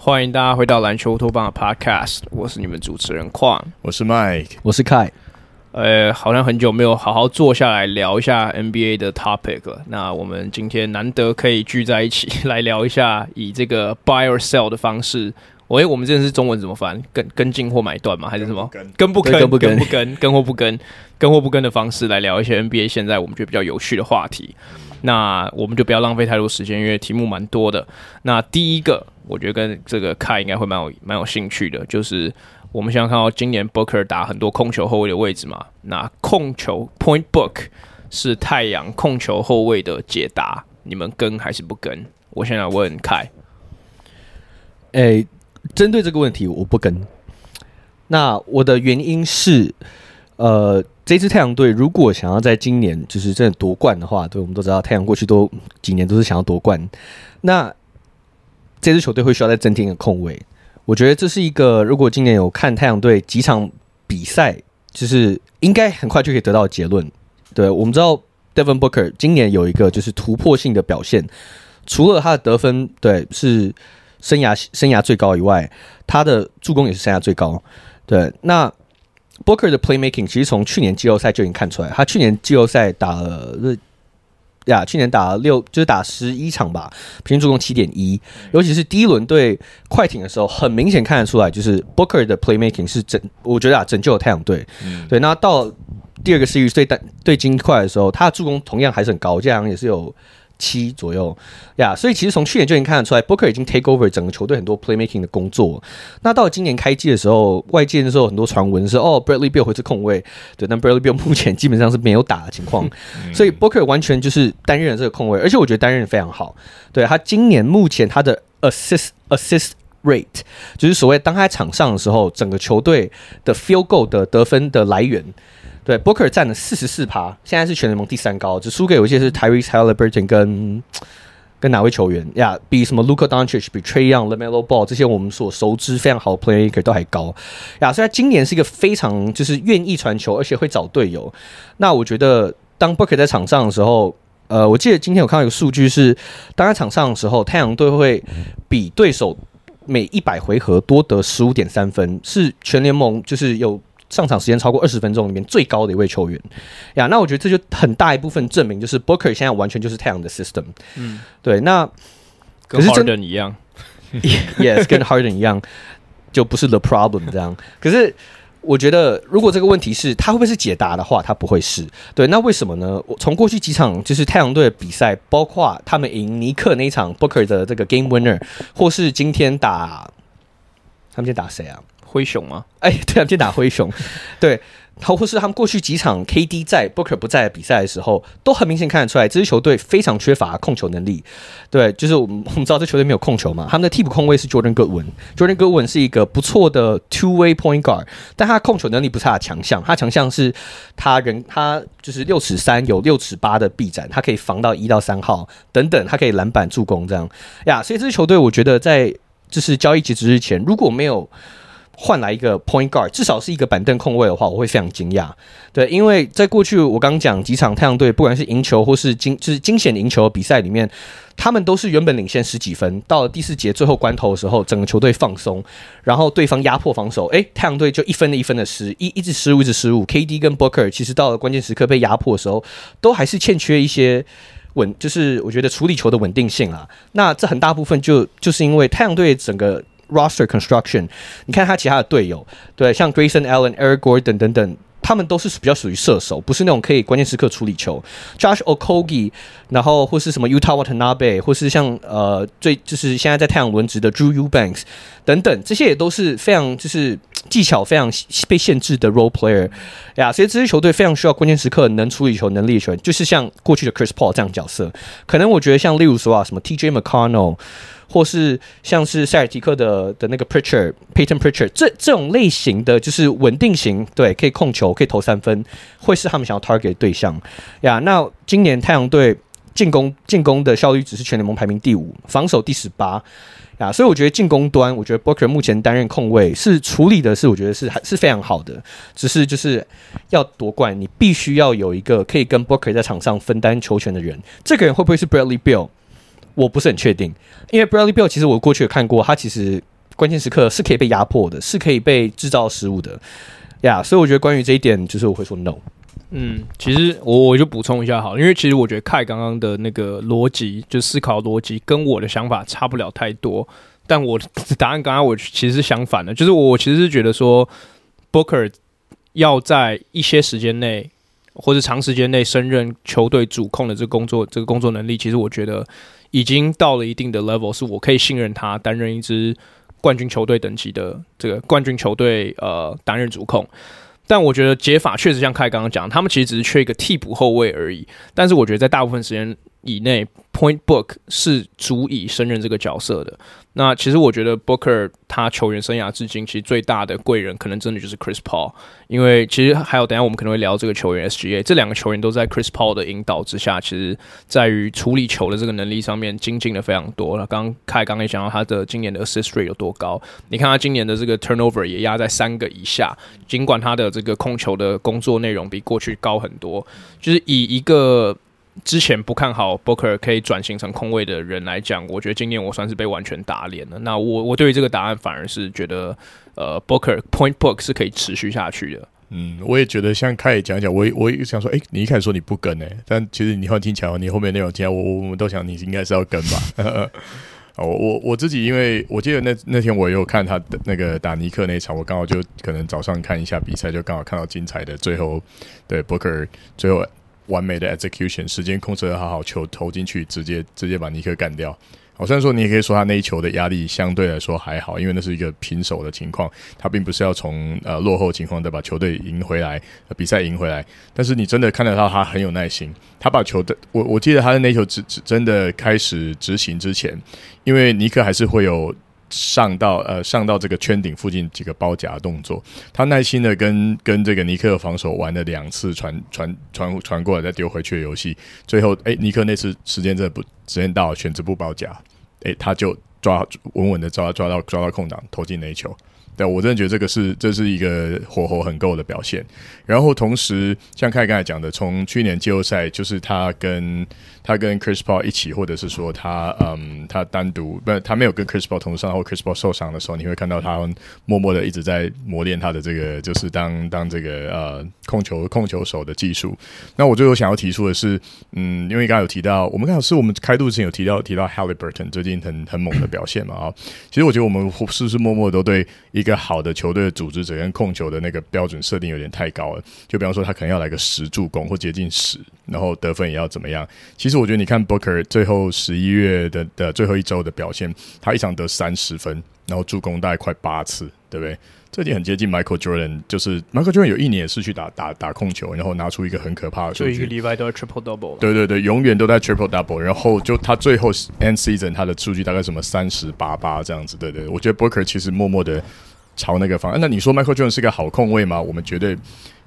欢迎大家回到篮球乌托邦的 Podcast，我是你们主持人矿，我是 Mike，我是 Kai。呃，好像很久没有好好坐下来聊一下 NBA 的 topic 了。那我们今天难得可以聚在一起 来聊一下，以这个 buy or sell 的方式。喂，我们这是中文怎么翻？跟跟进或买断吗？还是什么？跟不跟？跟不跟？跟不跟？跟或不跟？跟或不跟的方式来聊一些 NBA 现在我们觉得比较有趣的话题。那我们就不要浪费太多时间，因为题目蛮多的。那第一个，我觉得跟这个凯应该会蛮有蛮有兴趣的，就是我们想要看到今年 Booker 打很多控球后卫的位置嘛。那控球 Point Book 是太阳控球后卫的解答，你们跟还是不跟？我现在问凯。诶、欸，针对这个问题，我不跟。那我的原因是，呃。这支太阳队如果想要在今年就是真的夺冠的话，对，我们都知道太阳过去都几年都是想要夺冠。那这支球队会需要再增添一个控卫。我觉得这是一个，如果今年有看太阳队几场比赛，就是应该很快就可以得到结论。对，我们知道 Devin Booker 今年有一个就是突破性的表现，除了他的得分对是生涯生涯最高以外，他的助攻也是生涯最高。对，那。Booker 的 playmaking 其实从去年季后赛就已经看出来，他去年季后赛打了呀，去年打了六就是打十一场吧，平均助攻七点一，尤其是第一轮对快艇的时候，很明显看得出来，就是 Booker 的 playmaking 是拯，我觉得啊拯救了太阳队。嗯、对，那到第二个世纪对对金块的时候，他的助攻同样还是很高，这样也是有。七左右呀，yeah, 所以其实从去年就已经看得出来，Booker 已经 take over 整个球队很多 playmaking 的工作。那到了今年开季的时候，外界的时候很多传闻是哦，Bradley Beal 会是控卫，对，但 Bradley Beal 目前基本上是没有打的情况，所以 Booker 完全就是担任了这个控卫，而且我觉得担任的非常好。对，他今年目前他的 assist assist rate 就是所谓当他在场上的时候，整个球队的 field goal 的得分的来源。对，Booker 占了四十四趴，现在是全联盟第三高，只输给有一些是 Tyrese Haliburton 跟跟哪位球员呀比什么 Luka Doncic、比 Trae Young、LaMelo Ball 这些我们所熟知非常好的 Player 都还高呀。所以他今年是一个非常就是愿意传球，而且会找队友。那我觉得当 Booker 在场上的时候，呃，我记得今天我看到一个数据是，当他场上的时候，太阳队会比对手每一百回合多得十五点三分，是全联盟就是有。上场时间超过二十分钟里面最高的一位球员呀，那我觉得这就很大一部分证明，就是 Booker 现在完全就是太阳的 system。嗯，对，那跟 Harden 一样，Yes，跟 Harden 一样，就不是 the problem 这样。可是我觉得，如果这个问题是他会不会是解答的话，他不会是。对，那为什么呢？我从过去几场就是太阳队的比赛，包括他们赢尼克那一场 Booker 的这个 Game Winner，或是今天打他们今天打谁啊？灰熊吗？哎，对啊，今天打灰熊，对，或是他们过去几场 KD 在 Booker 不在的比赛的时候，都很明显看得出来，这支球队非常缺乏控球能力。对，就是我们 我们知道这球队没有控球嘛，他们的替补控卫是 Jordan Goodwin，Jordan Goodwin 是一个不错的 Two Way Point Guard，但他控球能力不是他的强项，他强项是他人他就是六尺三有六尺八的臂展，他可以防到一到三号等等，他可以篮板助攻这样呀。所以这支球队我觉得在就是交易截止日前如果没有。换来一个 point guard，至少是一个板凳控卫的话，我会非常惊讶。对，因为在过去我刚讲几场太阳队，不管是赢球或是惊就是惊险赢球的比赛里面，他们都是原本领先十几分，到了第四节最后关头的时候，整个球队放松，然后对方压迫防守，诶，太阳队就一分的一分的失，一一直失误一直失误。KD 跟 Booker 其实到了关键时刻被压迫的时候，都还是欠缺一些稳，就是我觉得处理球的稳定性啊。那这很大部分就就是因为太阳队整个。Roster construction，你看他其他的队友，对，像 Grayson Allen、Eric Gordon 等等，他们都是比较属于射手，不是那种可以关键时刻处理球。Josh Okogie，然后或是什么 Utah Watanabe，或是像呃最就是现在在太阳轮值的 Drew Eubanks 等等，这些也都是非常就是技巧非常被限制的 role player 呀。所以这支球队非常需要关键时刻能处理球能力的球员，就是像过去的 Chris Paul 这样角色。可能我觉得像例如说啊，什么 TJ McConnell。或是像是塞尔提克的的那个 Pritchard Payton Pritchard 这这种类型的就是稳定型，对，可以控球，可以投三分，会是他们想要 target 的对象呀。那今年太阳队进攻进攻的效率只是全联盟排名第五，防守第十八啊，所以我觉得进攻端，我觉得 Booker 目前担任控卫是处理的是，我觉得是还是非常好的，只是就是要夺冠，你必须要有一个可以跟 Booker 在场上分担球权的人，这个人会不会是 Bradley Beal？我不是很确定，因为 Bradley Beal 其实我过去有看过，他其实关键时刻是可以被压迫的，是可以被制造失误的呀所以我觉得关于这一点，就是我会说 no。嗯，其实我我就补充一下好，因为其实我觉得 k 刚刚的那个逻辑，就思考逻辑跟我的想法差不了太多。但我的答案刚刚我其实是相反的，就是我其实是觉得说，Booker 要在一些时间内或者长时间内胜任球队主控的这个工作，这个工作能力，其实我觉得已经到了一定的 level，是我可以信任他担任一支冠军球队等级的这个冠军球队呃担任主控。但我觉得解法确实像凯刚刚讲，他们其实只是缺一个替补后卫而已。但是我觉得在大部分时间以内，Point Book 是足以胜任这个角色的。那其实我觉得 Booker 他球员生涯至今其实最大的贵人，可能真的就是 Chris Paul。因为其实还有等下我们可能会聊这个球员 SGA，这两个球员都在 Chris Paul 的引导之下，其实在于处理球的这个能力上面精进的非常多。那刚刚凯刚刚也讲到他的今年的 Assist Rate 有多高，你看他今年的这个 Turnover 也压在三个以下，尽管他的这个控球的工作内容比过去高很多，就是以一个。之前不看好 Booker 可以转型成控卫的人来讲，我觉得今年我算是被完全打脸了。那我我对于这个答案反而是觉得，呃，Booker Point Book 是可以持续下去的。嗯，我也觉得像凯讲讲，我我也想说，哎、你一开始说你不跟呢、但其实你换听起来，你后面内容听来，我我们都想你应该是要跟吧。我我我自己，因为我记得那那天我也有看他的那个打尼克那场，我刚好就可能早上看一下比赛，就刚好看到精彩的最后，对 Booker 最后。完美的 execution，时间控制得好好，球投进去，直接直接把尼克干掉。好，虽然说你也可以说他那一球的压力相对来说还好，因为那是一个平手的情况，他并不是要从呃落后情况再把球队赢回来，比赛赢回来。但是你真的看得到他很有耐心，他把球的我我记得他的那球只只真的开始执行之前，因为尼克还是会有。上到呃上到这个圈顶附近几个包夹动作，他耐心的跟跟这个尼克防守玩了两次传传传传过来再丢回去的游戏，最后哎尼克那次时间真的不时间到选择不包夹，哎他就抓稳稳的抓抓到抓到空档投进那一球。对，我真的觉得这个是这是一个火候很够的表现。然后同时，像凯刚才讲的，从去年季后赛，就是他跟他跟 Chris Paul 一起，或者是说他嗯他单独不，他没有跟 Chris Paul 同时上，或 Chris Paul 受伤的时候，你会看到他默默的一直在磨练他的这个，就是当当这个呃控球控球手的技术。那我最后想要提出的是，嗯，因为刚才有提到，我们刚好是我们开度之前有提到提到 Haliburton 最近很很猛的表现嘛啊，其实我觉得我们是不是默默都对一个好的球队的组织者跟控球的那个标准设定有点太高了，就比方说他可能要来个十助攻或接近十，然后得分也要怎么样？其实我觉得你看 Booker 最后十一月的的最后一周的表现，他一场得三十分，然后助攻大概快八次，对不对？这点很接近 Michael Jordan，就是 Michael Jordan 有一年也是去打打打控球，然后拿出一个很可怕的数据，就一个礼拜都在 Triple Double。对对对，永远都在 Triple Double，然后就他最后 End Season 他的数据大概什么三十八八这样子，对对，我觉得 Booker 其实默默的。朝那个方向，那你说 Michael Jordan 是个好控卫吗？我们绝对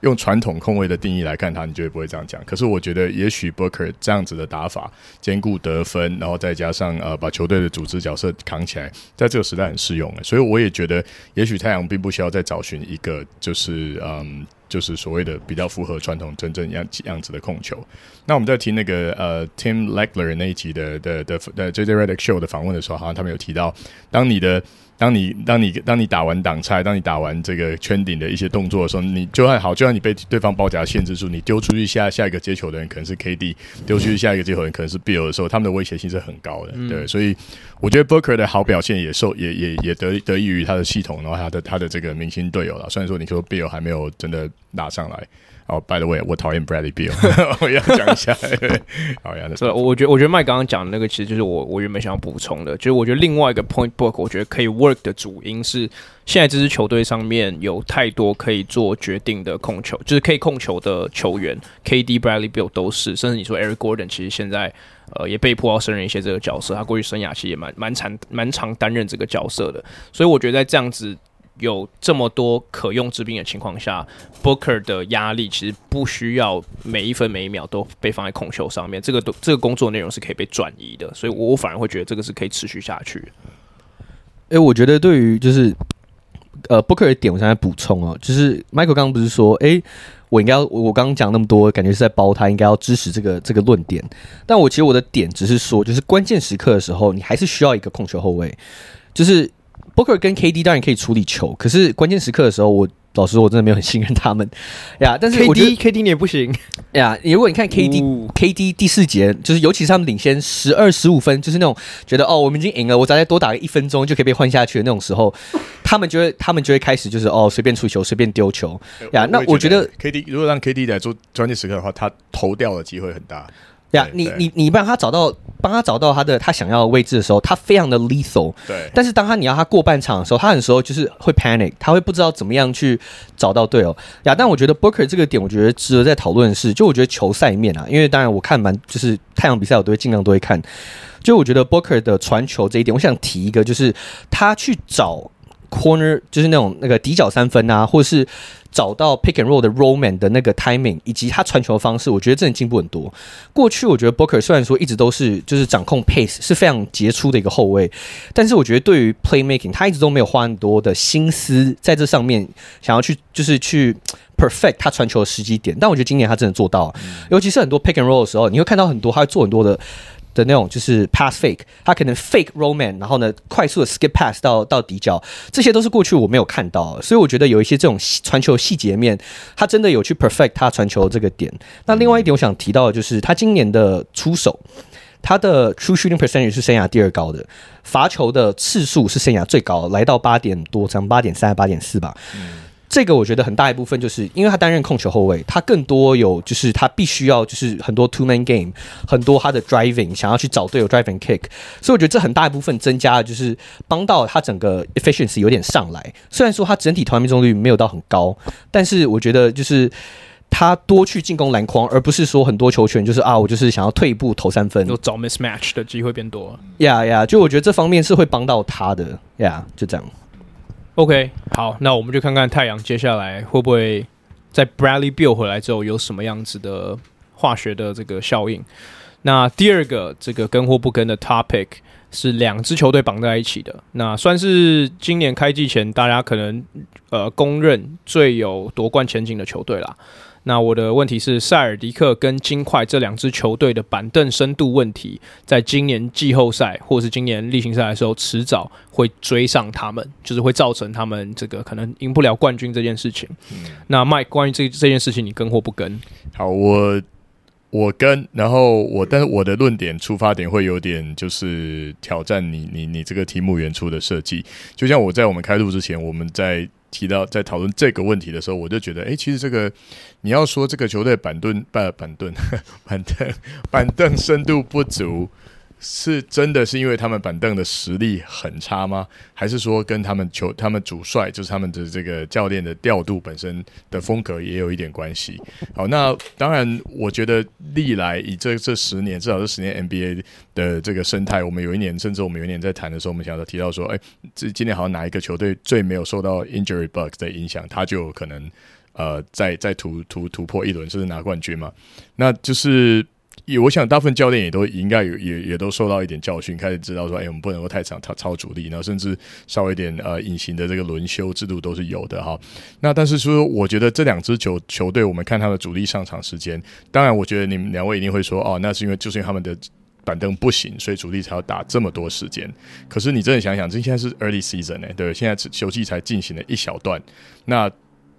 用传统控卫的定义来看他，你绝对不会这样讲。可是我觉得，也许 Booker 这样子的打法，兼顾得分，然后再加上呃把球队的组织角色扛起来，在这个时代很适用。所以我也觉得，也许太阳并不需要再找寻一个就是嗯，就是所谓的比较符合传统真正样样子的控球。那我们在听那个呃 Tim Legler 那一集的的的的 JJ Redick Show 的访问的时候，好像他们有提到，当你的当你当你当你打完挡拆，当你打完这个圈顶的一些动作的时候，你就算好，就算你被对方包夹限制住，你丢出去下下一个接球的人可能是 KD，丢出去下一个接球的人可能是 Bill 的时候，他们的威胁性是很高的。嗯、对，所以我觉得 Booker 的好表现也受也也也得得益于他的系统，然后他的他的这个明星队友了。虽然说你说 Bill 还没有真的打上来。哦、oh，By the way，我讨厌 Bradley Beal，我要讲一下。好呀，是，我觉得我觉得麦刚刚讲的那个，其实就是我我原本想要补充的，就是我觉得另外一个 Point Book，我觉得可以 work 的主因是，现在这支球队上面有太多可以做决定的控球，就是可以控球的球员，KD、Bradley Beal 都是，甚至你说 Eric Gordon，其实现在呃也被迫要胜任一些这个角色，他过去生涯其实也蛮蛮长蛮常担任这个角色的，所以我觉得在这样子。有这么多可用之兵的情况下，Booker 的压力其实不需要每一分每一秒都被放在控球上面，这个都这个工作内容是可以被转移的，所以我反而会觉得这个是可以持续下去。哎，我觉得对于就是呃 Booker 的点，我想来补充哦，就是 Michael 刚刚不是说，哎，我应该我刚刚讲那么多，感觉是在包他应该要支持这个这个论点，但我其实我的点只是说，就是关键时刻的时候，你还是需要一个控球后卫，就是。Booker 跟 KD 当然可以处理球，可是关键时刻的时候，我老实说，我真的没有很信任他们呀。但是我觉得 KD 你也不行呀。如果你看 KD KD 第四节，就是尤其是他们领先十二十五分，就是那种觉得哦，我们已经赢了，我只要再多打个一分钟就可以被换下去的那种时候，他们就会他们就会开始就是哦，随便出球，随便丢球呀。那我觉得 KD 如果让 KD 来做关键时刻的话，他投掉的机会很大。呀，你你你帮他找到，帮他找到他的他想要的位置的时候，他非常的 lethal。对。但是当他你要他过半场的时候，他很多时候就是会 panic，他会不知道怎么样去找到队友。呀，但我觉得 Booker 这个点，我觉得值得在讨论的是，就我觉得球赛面啊，因为当然我看蛮就是太阳比赛，我都会尽量都会看。就我觉得 Booker 的传球这一点，我想提一个，就是他去找 corner，就是那种那个底角三分啊，或者是。找到 pick and roll 的 roll man 的那个 timing，以及他传球的方式，我觉得真的进步很多。过去我觉得 Booker 虽然说一直都是就是掌控 pace 是非常杰出的一个后卫，但是我觉得对于 playmaking，他一直都没有花很多的心思在这上面，想要去就是去 perfect 他传球的时机点。但我觉得今年他真的做到了，尤其是很多 pick and roll 的时候，你会看到很多他会做很多的。的那种就是 pass fake，他可能 fake roman，然后呢，快速的 skip pass 到到底角，这些都是过去我没有看到，所以我觉得有一些这种传球细节面，他真的有去 perfect 他传球这个点。那另外一点我想提到的就是他今年的出手，他的 true shooting percentage 是生涯第二高的，罚球的次数是生涯最高，来到八点多，涨八点三、八点四吧。这个我觉得很大一部分就是因为他担任控球后卫，他更多有就是他必须要就是很多 two man game，很多他的 driving 想要去找队友 driving kick，所以我觉得这很大一部分增加了就是帮到他整个 efficiency 有点上来。虽然说他整体投篮命中率没有到很高，但是我觉得就是他多去进攻篮筐，而不是说很多球权就是啊我就是想要退一步投三分，就找 mismatch 的机会变多。呀呀，就我觉得这方面是会帮到他的呀，yeah, 就这样。OK，好，那我们就看看太阳接下来会不会在 Bradley b i l l 回来之后有什么样子的化学的这个效应。那第二个这个跟或不跟的 topic 是两支球队绑在一起的，那算是今年开季前大家可能呃公认最有夺冠前景的球队啦。那我的问题是，塞尔迪克跟金块这两支球队的板凳深度问题，在今年季后赛或者是今年例行赛的时候，迟早会追上他们，就是会造成他们这个可能赢不了冠军这件事情。嗯、那 Mike，关于这这件事情，你跟或不跟？好，我我跟，然后我，但是我的论点出发点会有点就是挑战你你你这个题目原初的设计，就像我在我们开录之前，我们在。提到在讨论这个问题的时候，我就觉得，哎，其实这个你要说这个球队板凳、板板凳、板凳、板凳深度不足。是真的是因为他们板凳的实力很差吗？还是说跟他们球、他们主帅，就是他们的这个教练的调度本身的风格也有一点关系？好，那当然，我觉得历来以这这十年，至少这十年 NBA 的这个生态，我们有一年，甚至我们有一年在谈的时候，我们想要提到说，哎，这今年好像哪一个球队最没有受到 injury bug 的影响，他就可能呃，在在突突突破一轮，甚至拿冠军嘛？那就是。我想大部分教练也都应该有，也也都受到一点教训，开始知道说，哎，我们不能够太长超超主力，然后甚至稍微一点呃隐形的这个轮休制度都是有的哈。那但是说，我觉得这两支球球队，我们看他的主力上场时间，当然，我觉得你们两位一定会说，哦，那是因为就是因为他们的板凳不行，所以主力才要打这么多时间。可是你真的想想，这现在是 early season 呢，对，现在球季才进行了一小段，那。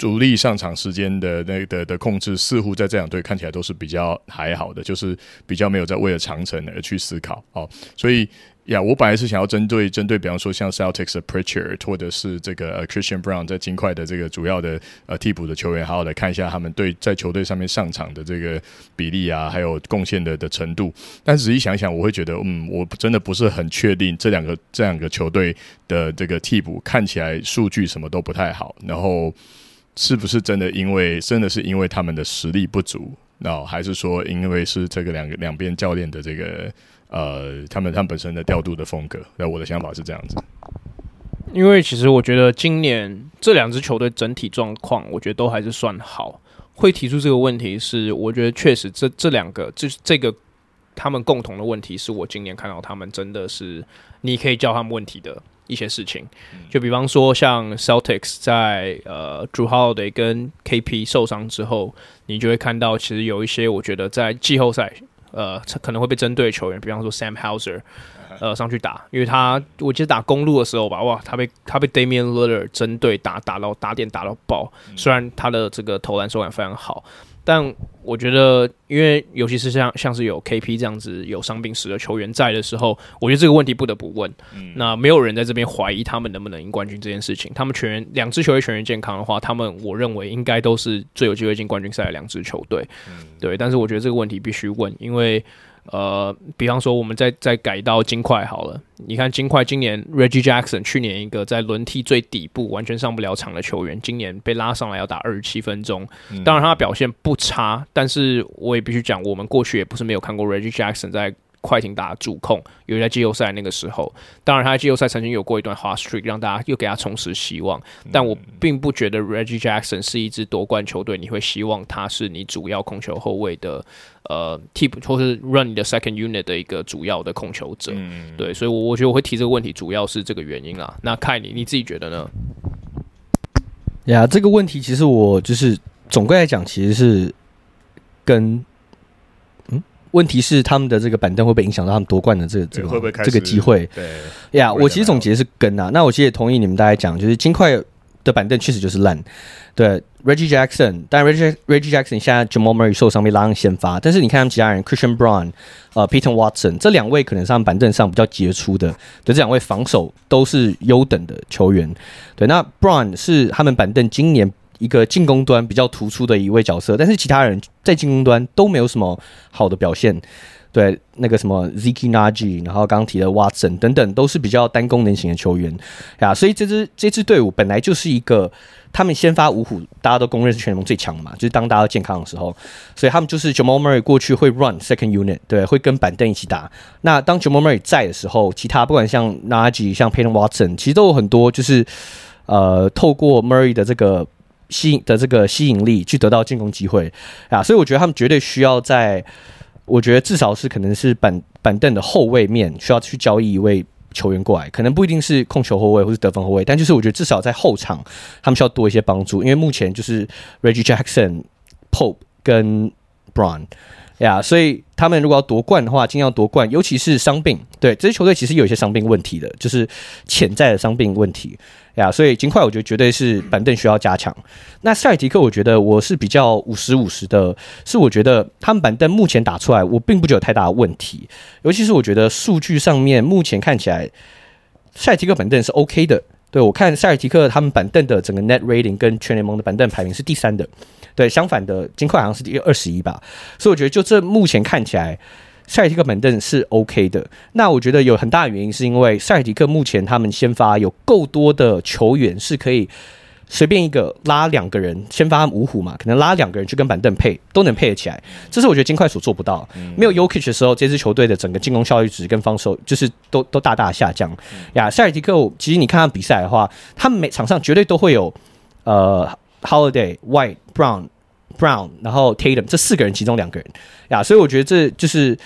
主力上场时间的那的的控制，似乎在这两队看起来都是比较还好的，就是比较没有在为了长程而去思考哦。所以呀，我本来是想要针对针对，比方说像 Celtics 的 Pritchard 或者是这个 Christian Brown 在金块的这个主要的呃替补的球员，好好的看一下他们对在球队上面上场的这个比例啊，还有贡献的的程度。但仔细想想，我会觉得，嗯，我真的不是很确定这两个这两个球队的这个替补看起来数据什么都不太好，然后。是不是真的？因为真的是因为他们的实力不足，那还是说因为是这个两个两边教练的这个呃，他们他们本身的调度的风格？那我的想法是这样子。因为其实我觉得今年这两支球队整体状况，我觉得都还是算好。会提出这个问题是，我觉得确实这这两个就是这个他们共同的问题，是我今年看到他们真的是你可以叫他们问题的一些事情。就比方说像 Celtics 在呃 Drew Holiday 跟 KP 受伤之后，你就会看到其实有一些我觉得在季后赛呃可能会被针对的球员，比方说 Sam Hauser。呃，上去打，因为他我记得打公路的时候吧，哇，他被他被 Damian Lillard 针对打打到打点打到爆，虽然他的这个投篮手感非常好，但我觉得，因为尤其是像像是有 KP 这样子有伤病史的球员在的时候，我觉得这个问题不得不问。嗯、那没有人在这边怀疑他们能不能赢冠军这件事情。他们全员两支球队全员健康的话，他们我认为应该都是最有机会进冠军赛的两支球队。嗯、对，但是我觉得这个问题必须问，因为。呃，比方说，我们再再改到金块好了。你看金块今年 Reggie Jackson 去年一个在轮替最底部完全上不了场的球员，今年被拉上来要打二十七分钟。当然他表现不差，但是我也必须讲，我们过去也不是没有看过 Reggie Jackson 在。快艇打主控，尤其在季后赛那个时候，当然他在季后赛曾经有过一段 hot streak，让大家又给他重拾希望。但我并不觉得 Reggie Jackson 是一支夺冠球队，你会希望他是你主要控球后卫的呃替补，或是 run 你的 second unit 的一个主要的控球者。对，所以，我我觉得我会提这个问题，主要是这个原因啊。那看你你自己觉得呢？呀，这个问题其实我就是总归来讲，其实是跟。问题是他们的这个板凳会不会影响到他们夺冠的这个这个会不会这个机会？对呀，yeah, 我其实总结是跟啊，那我其实也同意你们大家讲，就是金块的板凳确实就是烂。对，Reggie Jackson，但 Reggie Reggie Jackson 现在 Jamal Murray 受伤被拉上先发，但是你看他们其他人，Christian Braun 呃，Peyton Watson 这两位可能是他们板凳上比较杰出的，对，这两位防守都是优等的球员。对，那 Braun 是他们板凳今年。一个进攻端比较突出的一位角色，但是其他人在进攻端都没有什么好的表现。对，那个什么 Zeke Nnaji，然后刚提的 Watson 等等，都是比较单功能型的球员呀。所以这支这支队伍本来就是一个他们先发五虎，大家都公认是全联盟最强的嘛，就是当大家都健康的时候，所以他们就是 Jamal Murray 过去会 run second unit，对，会跟板凳一起打。那当 Jamal Murray 在的时候，其他不管像 Naji 像 Peyton Watson，其实都有很多就是呃，透过 Murray 的这个。吸引的这个吸引力去得到进攻机会。啊，所以我觉得他们绝对需要在，我觉得至少是可能是板板凳的后卫面需要去交易一位球员过来，可能不一定是控球后卫或是得分后卫，但就是我觉得至少在后场他们需要多一些帮助，因为目前就是 Reggie Jackson、Pope 跟 Brown，呀，所以他们如果要夺冠的话，尽量夺冠，尤其是伤病，对这支球队其实有一些伤病问题的，就是潜在的伤病问题。呀，所以金块我觉得绝对是板凳需要加强。那塞提克，我觉得我是比较五十五十的，是我觉得他们板凳目前打出来，我并不觉得有太大的问题。尤其是我觉得数据上面目前看起来，塞提克板凳是 OK 的。对，我看塞尔提克他们板凳的整个 Net Rating 跟全联盟的板凳排名是第三的。对，相反的金块好像是第二十一吧。所以我觉得就这目前看起来。塞尔提克板凳是 OK 的，那我觉得有很大的原因是因为塞尔提克目前他们先发有够多的球员是可以随便一个拉两个人先发五虎嘛，可能拉两个人去跟板凳配都能配得起来，这是我觉得金块所做不到。没有 Yokic 的时候，这支球队的整个进攻效率值跟防守就是都都大大下降呀。塞尔提克其实你看他比赛的话，他们每场上绝对都会有呃 Holiday、White、Brown。Brown，然后 Tatum 这四个人其中两个人呀，所以我觉得这就是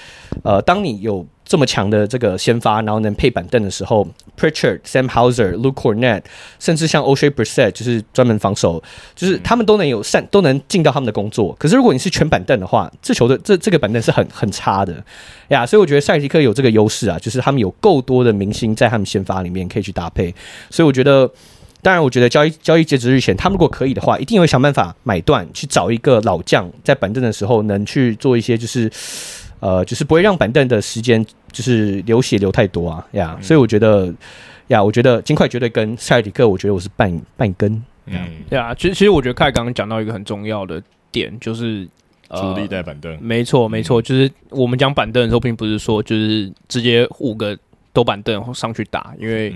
呃，当你有这么强的这个先发，然后能配板凳的时候，Pritchard、Sam Hauser、Luke Cornett，甚至像 Oshae Brissett 就是专门防守，就是他们都能有善都能尽到他们的工作。可是如果你是全板凳的话，这球的这这个板凳是很很差的呀，所以我觉得塞尔提克有这个优势啊，就是他们有够多的明星在他们先发里面可以去搭配，所以我觉得。当然，我觉得交易交易截止日前，他们如果可以的话，一定会想办法买断，去找一个老将，在板凳的时候能去做一些，就是呃，就是不会让板凳的时间就是流血流太多啊呀。所以我觉得呀，我觉得金块绝对跟塞尔迪克，我觉得我是半半跟。嗯，对啊，其实其实我觉得凯刚刚讲到一个很重要的点，就是主力带板凳。没错，没错，就是我们讲板凳的时候，并不是说就是直接五个都板凳上去打，因为。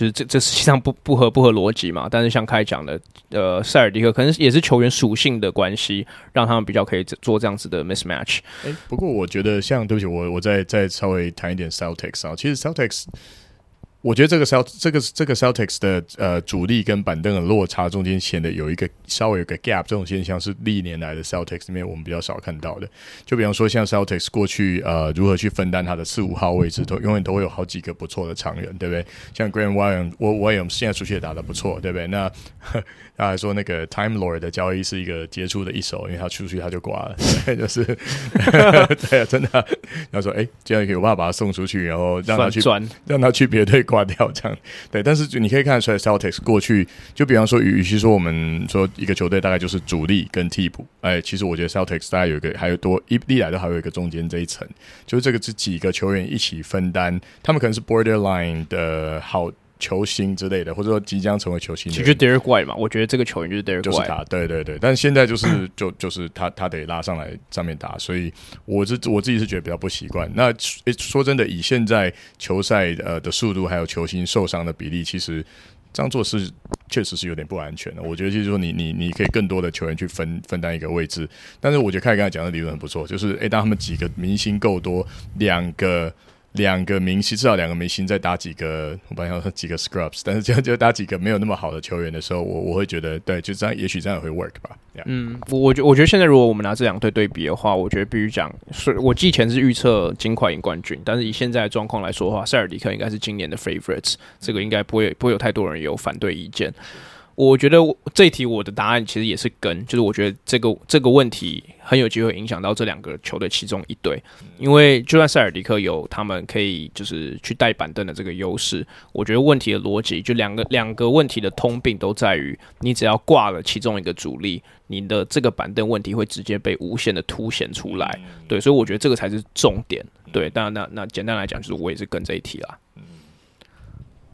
就是这这实际上不不合不合逻辑嘛，但是像开讲的，呃，塞尔迪克可能也是球员属性的关系，让他们比较可以做这样子的 mismatch。哎，不过我觉得像对不起，我我再再稍微谈一点 Celtics 啊，其实 Celtics 我觉得这个 Celt 这个这个 Celtics 的呃主力跟板凳的落差中间显得有一个稍微有个 gap，这种现象是历年来的 Celtics 里面我们比较少看到的。就比方说像 Celtics 过去呃如何去分担他的四五号位置，都永远都会有好几个不错的长人，对不对？像 Grant Williams，我我也现在出去也打得不错，对不对？那他还说那个 Time Lord 的交易是一个杰出的一手，因为他出去他就挂了，对，就是 对啊，真的。他说哎，这样可以有办法把他送出去，然后让他去让他去别队。挂掉这样，对，但是就你可以看得出来，Celtics 过去就比方说，与其说我们说一个球队大概就是主力跟替补，哎，其实我觉得 Celtics 大概有一个还有多一历来都还有一个中间这一层，就是这个这几个球员一起分担，他们可能是 borderline 的好。球星之类的，或者说即将成为球星，其实 Derek White 嘛，我觉得这个球员就是 Derek White，就是他，对对对。但是现在就是就就是他他得拉上来上面打，所以我是我自己是觉得比较不习惯。那说真的，以现在球赛呃的速度，还有球星受伤的比例，其实这样做是确实是有点不安全的。我觉得就是说你，你你你可以更多的球员去分分担一个位置，但是我觉得凯刚才讲的理论很不错，就是诶，当他们几个明星够多，两个。两个明星，至少两个明星再打几个，我本来要说几个 scrubs，但是就就打几个没有那么好的球员的时候，我我会觉得对，就这样，也许这样也会 work 吧。Yeah. 嗯，我我觉我觉得现在如果我们拿这两队对比的话，我觉得必须讲，是我之前是预测金块赢冠军，但是以现在的状况来说的话，塞尔迪克应该是今年的 favorites，这个应该不会不会有太多人有反对意见。我觉得这题我的答案其实也是跟，就是我觉得这个这个问题很有机会影响到这两个球队其中一队，因为就算塞尔迪克有他们可以就是去带板凳的这个优势，我觉得问题的逻辑就两个两个问题的通病都在于，你只要挂了其中一个主力，你的这个板凳问题会直接被无限的凸显出来，对，所以我觉得这个才是重点，对，当然那那简单来讲就是我也是跟这一题啦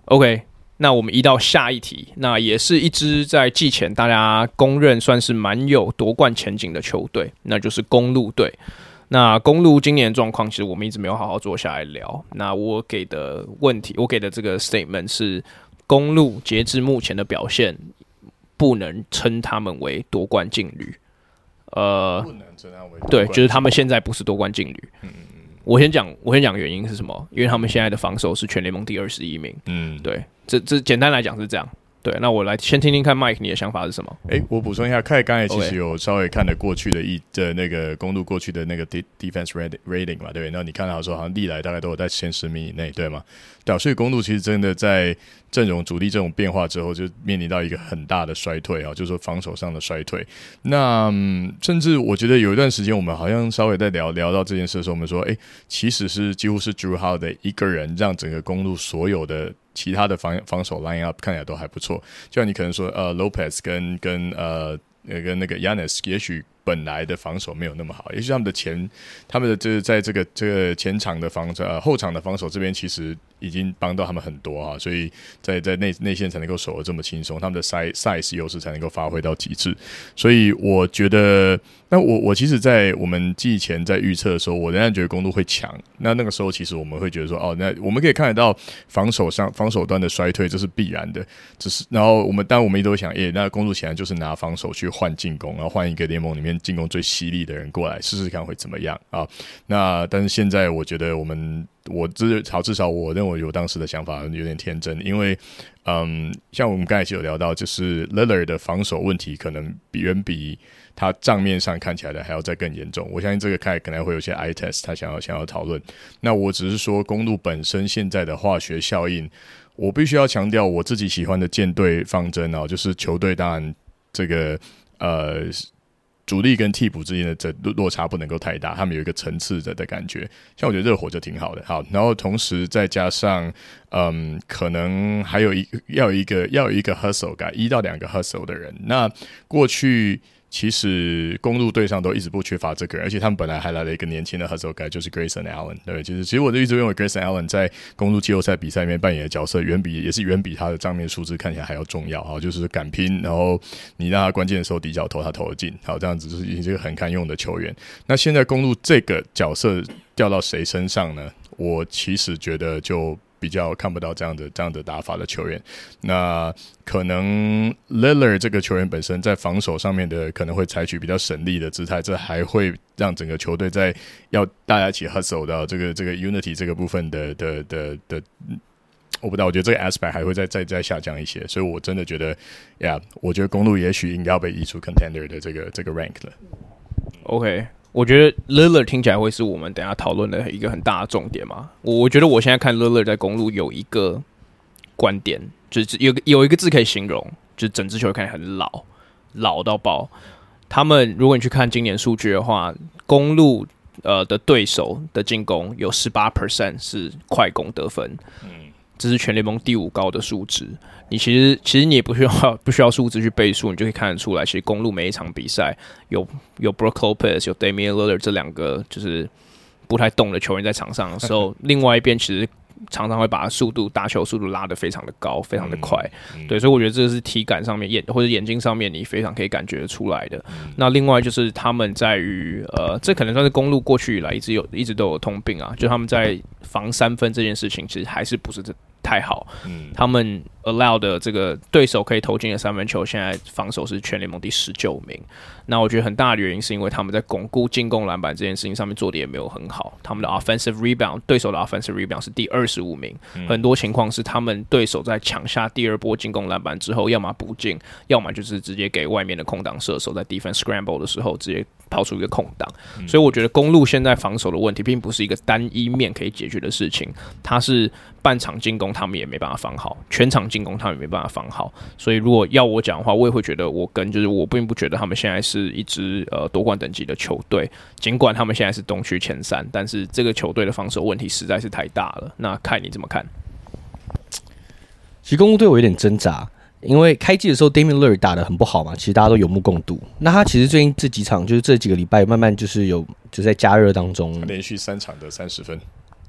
，OK。那我们移到下一题，那也是一支在季前大家公认算是蛮有夺冠前景的球队，那就是公路队。那公路今年状况，其实我们一直没有好好坐下来聊。那我给的问题，我给的这个 statement 是，公路截至目前的表现，不能称他们为夺冠劲旅。呃，不能称他为对，就是他们现在不是夺冠劲旅。嗯。我先讲，我先讲原因是什么？因为他们现在的防守是全联盟第二十一名。嗯，对，这这简单来讲是这样。对，那我来先听听看，Mike，你的想法是什么？诶、欸，我补充一下，凯刚才其实有稍微看了过去的一的那个公路过去的那个 defense rating 嘛，对不对？那你看到说好像历来大概都有在前十名以内，对吗？对啊，所以公路其实真的在阵容主力这种变化之后，就面临到一个很大的衰退啊，就是说防守上的衰退。那、甚至我觉得有一段时间，我们好像稍微在聊聊到这件事的时候，我们说，诶、其实是几乎是 Jrue Holiday 一个人让整个公路所有的。其他的防防守 line up 看起来都还不错，就像你可能说，呃，Lopez 跟跟呃跟那个 Yanis，也许本来的防守没有那么好，也许他们的前他们的就是在这个这个前场的防守呃后场的防守这边其实。已经帮到他们很多啊，所以在在内内线才能够守得这么轻松，他们的 size size 优势才能够发挥到极致。所以我觉得，那我我其实，在我们季前在预测的时候，我仍然觉得公路会强。那那个时候，其实我们会觉得说，哦，那我们可以看得到防守上防守端的衰退，这是必然的。只是然后我们，当我们一直都想，诶，那公路显然就是拿防守去换进攻，然后换一个联盟里面进攻最犀利的人过来试试看会怎么样啊？那但是现在，我觉得我们。我至少至少我认为有当时的想法有点天真，因为嗯，像我们刚才就有聊到，就是 Lily 的防守问题可能远比他账面上看起来的还要再更严重。我相信这个开可能会有些 ITAS 他想要想要讨论。那我只是说公路本身现在的化学效应，我必须要强调我自己喜欢的舰队方针啊，就是球队当然这个呃。主力跟替补之间的这落差不能够太大，他们有一个层次的的感觉。像我觉得热火就挺好的，好，然后同时再加上，嗯，可能还有一要有一个要有一个 hustle 感，一到两个 hustle 的人。那过去。其实公路队上都一直不缺乏这个人，而且他们本来还来了一个年轻的 hustle guy，就是 Grayson Allen。对，就是其实我就一直认为 Grayson Allen 在公路季后赛比赛里面扮演的角色，远比也是远比他的账面数字看起来还要重要哈。就是敢拼，然后你让他关键的时候底角投，他投得进，好这样子就是一个很堪用的球员。那现在公路这个角色掉到谁身上呢？我其实觉得就。比较看不到这样的这样的打法的球员，那可能 Lillard 这个球员本身在防守上面的可能会采取比较省力的姿态，这还会让整个球队在要大家一起 hustle 到这个这个 unity 这个部分的的的的我不知道，我觉得这个 aspect 还会再再再下降一些，所以我真的觉得呀，yeah, 我觉得公路也许应该要被移出 contender 的这个这个 rank 了。OK，我觉得 Lillard 听起来会是我们等下讨论的一个很大的重点嘛。我我觉得我现在看 Lillard 在公路有一个观点，就是有有一个字可以形容，就是整支球看起来很老，老到爆。他们如果你去看今年数据的话，公路呃的对手的进攻有十八 percent 是快攻得分，嗯，这是全联盟第五高的数值。你其实其实你也不需要不需要数字去背书，你就可以看得出来，其实公路每一场比赛有有 Brook Lopez 有 Damian Lillard 这两个就是不太动的球员在场上的时候，另外一边其实。常常会把速度打球速度拉得非常的高，非常的快，对，所以我觉得这是体感上面眼或者眼睛上面你非常可以感觉得出来的。嗯、那另外就是他们在于呃，这可能算是公路过去以来一直有一直都有通病啊，就他们在防三分这件事情其实还是不是这。太好，嗯，他们 allow 的这个对手可以投进的三分球，现在防守是全联盟第十九名。那我觉得很大的原因是因为他们在巩固进攻篮板这件事情上面做的也没有很好。他们的 offensive rebound 对手的 offensive rebound 是第二十五名，嗯、很多情况是他们对手在抢下第二波进攻篮板之后，要么不进，要么就是直接给外面的空档射手在 defense scramble 的时候直接。抛出一个空档，所以我觉得公路现在防守的问题并不是一个单一面可以解决的事情，它是半场进攻他们也没办法防好，全场进攻他们也没办法防好。所以如果要我讲的话，我也会觉得我跟就是我并不觉得他们现在是一支呃夺冠等级的球队，尽管他们现在是东区前三，但是这个球队的防守问题实在是太大了。那看你怎么看？其实公路队我有点挣扎。因为开季的时候，Damian Lillard 打的很不好嘛，其实大家都有目共睹。那他其实最近这几场，就是这几个礼拜，慢慢就是有就在加热当中，连续三场的三十分，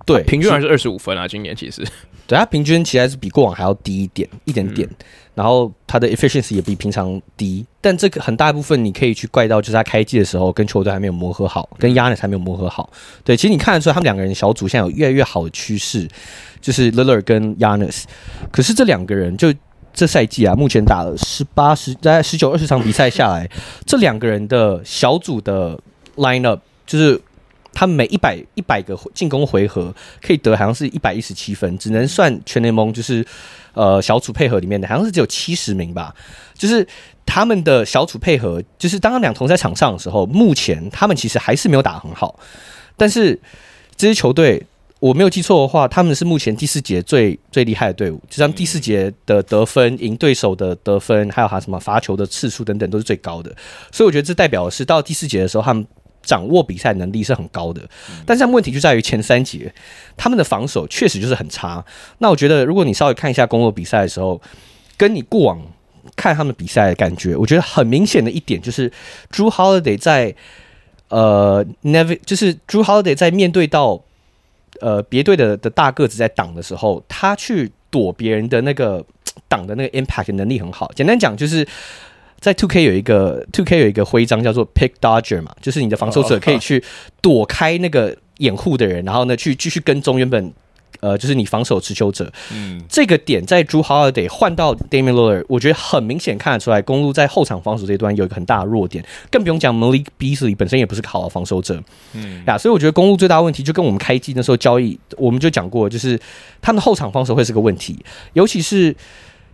对，平均还是二十五分啊。今年其实，对他平均其实还是比过往还要低一点，一点点。嗯、然后他的 efficiency 也比平常低，但这个很大一部分你可以去怪到，就是他开季的时候跟球队还没有磨合好，跟 Giannis 还没有磨合好。对，其实你看得出来，他们两个人小组现在有越来越好的趋势，就是 Lillard 跟 Giannis。可是这两个人就。这赛季啊，目前打了十八十，大概十九二十场比赛下来，这两个人的小组的 lineup 就是他每一百一百个进攻回合可以得好像是一百一十七分，只能算全联盟就是呃小组配合里面的，好像是只有七十名吧。就是他们的小组配合，就是当两同在场上的时候，目前他们其实还是没有打很好，但是这支球队。我没有记错的话，他们是目前第四节最最厉害的队伍，就像第四节的得分、赢对手的得分，还有他什么罚球的次数等等都是最高的。所以我觉得这代表的是到第四节的时候，他们掌握比赛能力是很高的。但是问题就在于前三节他们的防守确实就是很差。那我觉得如果你稍微看一下公路比赛的时候，跟你过往看他们比赛的感觉，我觉得很明显的一点就是 Jrue Holiday 在呃 Never 就是 Jrue Holiday 在面对到。呃，别队的的大个子在挡的时候，他去躲别人的那个挡的那个 impact 能力很好。简单讲，就是在 Two K 有一个 Two K 有一个徽章叫做 Pick Dodger 嘛，就是你的防守者可以去躲开那个掩护的人，然后呢去继续跟踪原本。呃，就是你防守持球者，嗯，这个点在 Jrue Holiday 换到 Damian Lillard，我觉得很明显看得出来，公路在后场防守这一端有一个很大的弱点，更不用讲 Malik Beasley 本身也不是个好的防守者，嗯。呀，所以我觉得公路最大的问题就跟我们开机那时候交易，我们就讲过，就是他们后场防守会是个问题，尤其是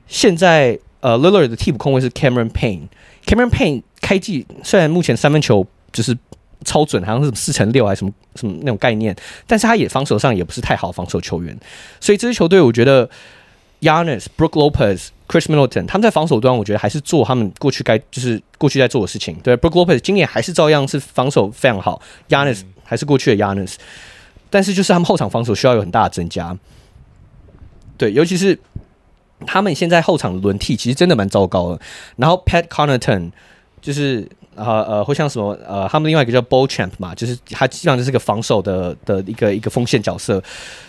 现在呃 Lillard 的替补控卫是 Cameron Payne，Cameron Payne 开季虽然目前三分球就是。超准，好像是四乘六还是什么什么那种概念，但是他也防守上也不是太好防守球员，所以这支球队我觉得 Giannis、Brook Lopez、Chris Middleton 他们在防守端，我觉得还是做他们过去该就是过去在做的事情。对，Brook Lopez 今年还是照样是防守非常好，Giannis 还是过去的 Giannis，但是就是他们后场防守需要有很大的增加。对，尤其是他们现在后场轮替其实真的蛮糟糕的。然后 Pat Connaughton 就是。呃呃，会像什么呃，他们另外一个叫 Beauchamp 嘛，就是他基本上就是个防守的的一个一个锋线角色。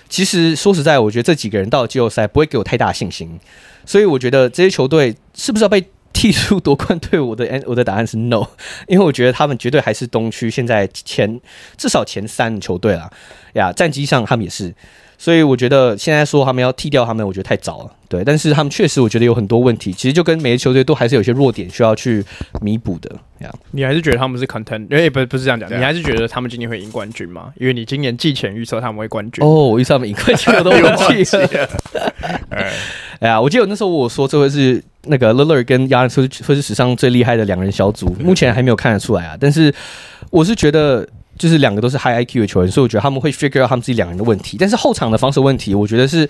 其实说实在，我觉得这几个人到了季后赛不会给我太大信心，所以我觉得这些球队是不是要被踢出夺冠队伍？的我的答案是 No，因为我觉得他们绝对还是东区现在前至少前三球队了呀，战绩上他们也是。所以我觉得现在说他们要剃掉他们，我觉得太早了。对，但是他们确实我觉得有很多问题，其实就跟每个球队都还是有些弱点需要去弥补的。你还是觉得他们是 content？哎，不，不是这样讲，你还是觉得他们今年会赢冠军吗？因为你今年季前预测他们会冠军。哦，我预测他们赢冠军，我都忘记了。哎呀，我记得我那时候我说这会是那个 Lillard 跟 Giannis 会是史上最厉害的两人小组，目前还没有看得出来啊。但是我是觉得。就是两个都是 high IQ 的球员，所以我觉得他们会 figure out 他们自己两人的问题。但是后场的防守问题，我觉得是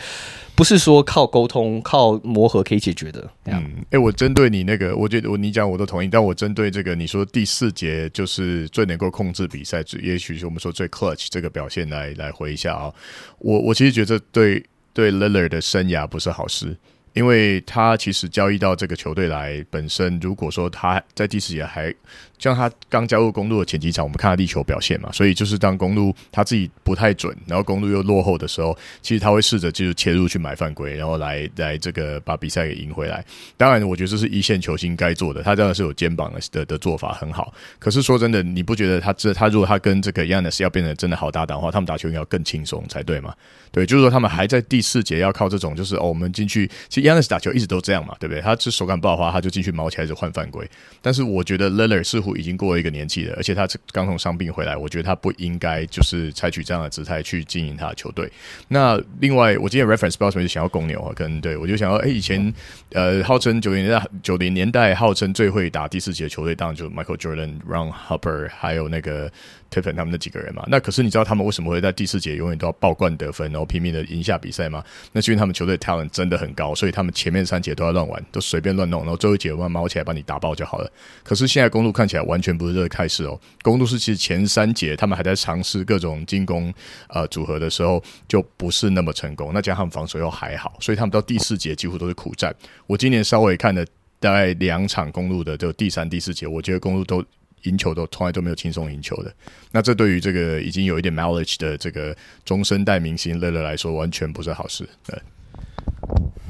不是说靠沟通、靠磨合可以解决的？嗯，哎、我针对你那个，我觉得我你讲我都同意。但我针对这个，你说第四节就是最能够控制比赛，也许是我们说最 clutch 这个表现来来回一下啊。我我其实觉得对对 Lillard 的生涯不是好事。因为他其实交易到这个球队来，本身如果说他在第四节还像他刚加入公路的前几场，我们看他地球表现嘛，所以就是当公路他自己不太准，然后公路又落后的时候，其实他会试着就是切入去买犯规，然后来来这个把比赛给赢回来。当然，我觉得这是一线球星该做的，他真的是有肩膀的的的做法很好。可是说真的，你不觉得他这他如果他跟这个 Yanis 要变成真的好搭档的话，他们打球应该要更轻松才对嘛？对，就是说他们还在第四节要靠这种，就是哦，我们进去其实 Yanis 打球一直都这样嘛，对不对？他是手感不好的话，他就进去毛起来就换犯规。但是我觉得 Lillard 似乎已经过了一个年纪了，而且他刚从伤病回来，我觉得他不应该就是采取这样的姿态去经营他的球队。那另外，我今天 reference 不知道什么就想要公牛啊，可能对我就想要，哎，以前呃，号称九零年代九零年代号称最会打第四节的球队，当然就 Michael Jordan、Ron Harper，还有那个。Pippen 他们那几个人嘛，那可是你知道他们为什么会在第四节永远都要爆冠得分，然后拼命的赢下比赛吗？那是因为他们球队 talent 真的很高，所以他们前面三节都要乱玩，都随便乱弄，然后最后一节慢慢毛起来把你打爆就好了。可是现在公路看起来完全不是这个态势哦，公路是其实前三节他们还在尝试各种进攻呃组合的时候就不是那么成功，那加上他们防守又还好，所以他们到第四节几乎都是苦战。我今年稍微看了大概两场公路的，就第三、第四节，我觉得公路都。赢球都从来都没有轻松赢球的，那这对于这个已经有一点 mileage 的这个中生代明星乐乐来说，完全不是好事。对。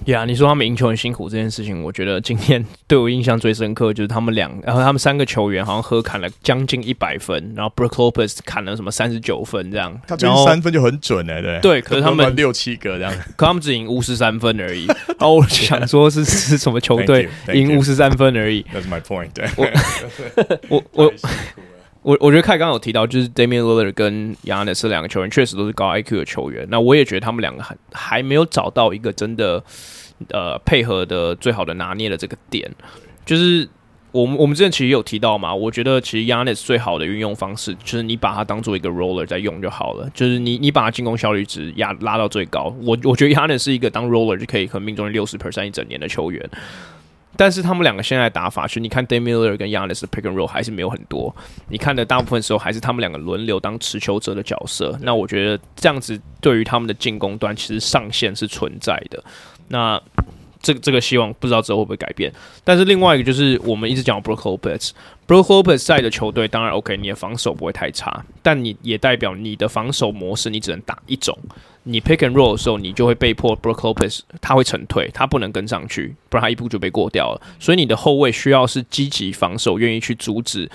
呀，yeah, 你说他们赢球很辛苦这件事情，我觉得今天 对我印象最深刻就是他们两，然后他们三个球员好像合砍了将近一百分，然后 Brook Lopez 砍了什么三十九分这样，他就是三分就很准哎、欸，对。对，可是他们六七个这样，可他们只赢五十三分而已，然后我就想说是是什么球队 赢五十三分而已，That's my point，对，我我我。我我觉得凯刚刚有提到，就是 Damian Lillard 跟 Yannis 这两个球员确实都是高 IQ 的球员。那我也觉得他们两个还还没有找到一个真的呃配合的最好的拿捏的这个点。就是我们我们之前其实有提到嘛，我觉得其实 Yannis 最好的运用方式就是你把它当做一个 roller 在用就好了。就是你你把它进攻效率值压拉到最高。我我觉得 Yannis 是一个当 roller 就可以可命中率六十 percent 一整年的球员。但是他们两个现在的打法，其实你看 Damian Lillard 跟 Giannis 的 pick and roll 还是没有很多。你看的大部分时候还是他们两个轮流当持球者的角色。那我觉得这样子对于他们的进攻端其实上限是存在的。那这个这个希望不知道之后会不会改变。但是另外一个就是我们一直讲 Brook Lopez，Brook Lopez 在的球队当然 OK，你的防守不会太差，但你也代表你的防守模式你只能打一种。你 pick and roll 的时候，你就会被迫 Brook Lopez 他会沉退，他不能跟上去，不然他一步就被过掉了。所以你的后卫需要是积极防守，愿意去阻止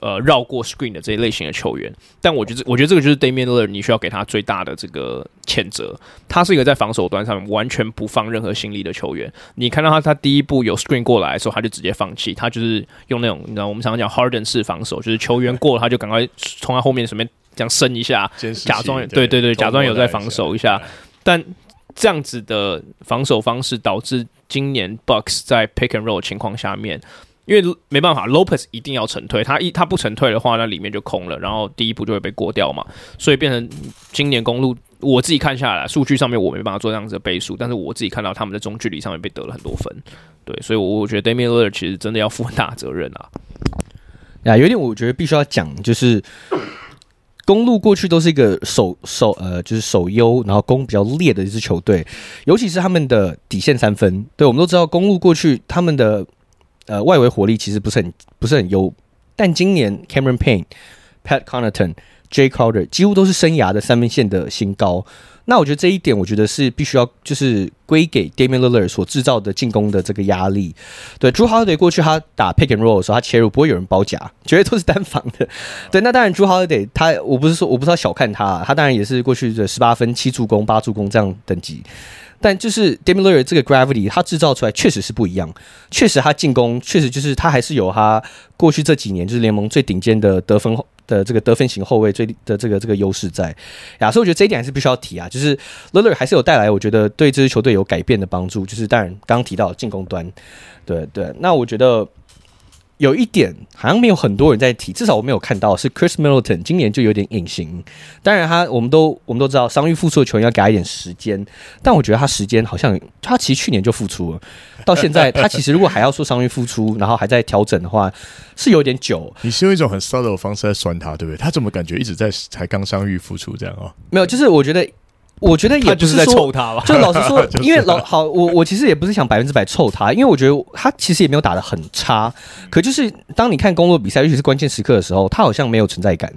呃绕过 screen 的这一类型的球员。但我觉得，我觉得这个就是 Damian Lillard 你需要给他最大的这个谴责。他是一个在防守端上面完全不放任何心力的球员。你看到他，他第一步有 screen 过来的时候，他就直接放弃，他就是用那种你知道我们常常讲 Harden 式防守，就是球员过了他就赶快从他后面随便。这样伸一下，假装对对对，假装有在防守一下，但这样子的防守方式导致今年 Bucks 在 pick and roll 情况下面，因为没办法，Lopez 一定要沉退，他一他不沉退的话，那里面就空了，然后第一步就会被过掉嘛，所以变成今年公路，我自己看下来，数据上面我没办法做这样子的倍数，但是我自己看到他们在中距离上面被得了很多分，对，所以我我觉得 Damian Lillard 其实真的要负很大责任啊。呀，有点我觉得必须要讲，就是。公路过去都是一个守守呃，就是守优，然后攻比较劣的一支球队，尤其是他们的底线三分。对，我们都知道，公路过去他们的呃外围火力其实不是很不是很优，但今年 Cameron Payne、Pat Connaughton、Jay Crowder 几乎都是生涯的三分线的新高。那我觉得这一点，我觉得是必须要就是归给 Damian Lillard 所制造的进攻的这个压力。对朱豪德过去他打 Pick and Roll 的时候，他切入不会有人包夹，绝对都是单防的。对，那当然朱豪德他，我不是说我不知道小看他，他当然也是过去的十八分、七助攻、八助攻这样等级。但就是 Damian Lillard 这个 gravity，他制造出来确实是不一样。确实他进攻确实就是他还是有他过去这几年就是联盟最顶尖的得分的这个得分型后卫最的这个这个优势在。呀，所以我觉得这一点还是必须要提啊，就是勒勒还是有带来我觉得对这支球队有改变的帮助。就是当然刚刚提到进攻端，对对，那我觉得。有一点好像没有很多人在提，至少我没有看到是 Chris Middleton 今年就有点隐形。当然他我们都我们都知道伤愈复出的球员要给他一点时间，但我觉得他时间好像他其实去年就复出了，到现在他其实如果还要说伤愈复出，然后还在调整的话，是有点久。你是用一种很 subtle 的方式在酸他，对不对？他怎么感觉一直在才刚伤愈复出这样哦？没有，就是我觉得。我觉得也不是在臭他吧，就老实说，因为老好，我我其实也不是想百分之百臭他，因为我觉得他其实也没有打的很差，可就是当你看公路比赛，尤其是关键时刻的时候，他好像没有存在感。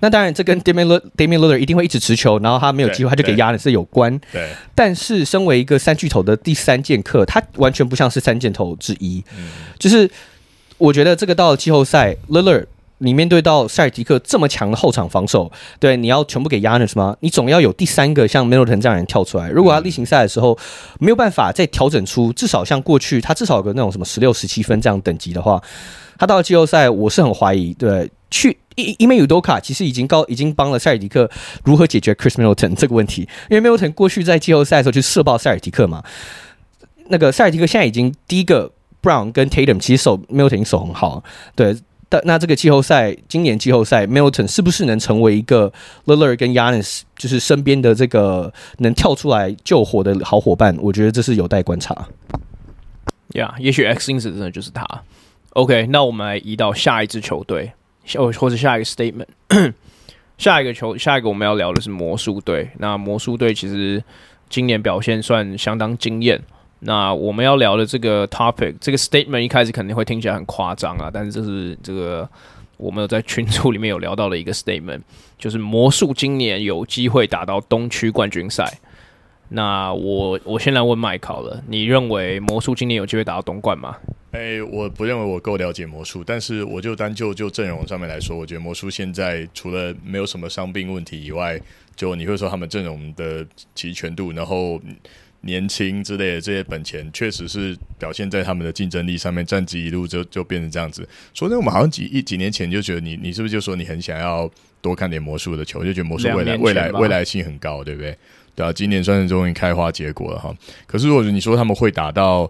那当然，这跟 Damian Damian Lillard 一定会一直持球，然后他没有机会，他就给压的是有关。对。但是，身为一个三巨头的第三剑客，他完全不像是三箭头之一。嗯。就是我觉得这个到了季后赛，Lillard。你面对到塞尔提克这么强的后场防守，对，你要全部给 Giannis 吗？你总要有第三个像 Middleton 这样人跳出来。如果他例行赛的时候没有办法再调整出至少像过去他至少有个那种什么十六、十七分这样等级的话，他到了季后赛，我是很怀疑。对，去因因为 Udoka 其实已经告已经帮了塞尔提克如何解决 Chris Milton 这个问题，因为 Middleton 过去在季后赛的时候就射爆塞尔提克嘛。那个塞尔提克现在已经第一个 Brown 跟 Tatum 其实守 Middleton 已经守很好，对。但那这个季后赛，今年季后赛，Milton 是不是能成为一个 l i l l a r 跟 Yanis 就是身边的这个能跳出来救火的好伙伴？我觉得这是有待观察。，yeah, 也许 X 因子真的就是他。OK，那我们来移到下一支球队，或或者下一个 statement。下一个球，下一个我们要聊的是魔术队。那魔术队其实今年表现算相当惊艳。那我们要聊的这个 topic，这个 statement 一开始肯定会听起来很夸张啊，但是这是这个我们有在群组里面有聊到的一个 statement，就是魔术今年有机会打到东区冠军赛。那我我先来问麦考了，你认为魔术今年有机会打到东冠吗？诶、欸，我不认为我够了解魔术，但是我就单就就阵容上面来说，我觉得魔术现在除了没有什么伤病问题以外，就你会说他们阵容的齐全度，然后。年轻之类的这些本钱，确实是表现在他们的竞争力上面，战绩一路就就变成这样子。所以我们好像几一几年前就觉得你你是不是就说你很想要多看点魔术的球，就觉得魔术未来未来未来性很高，对不对？对啊，今年算是终于开花结果了哈。可是如果你说他们会打到。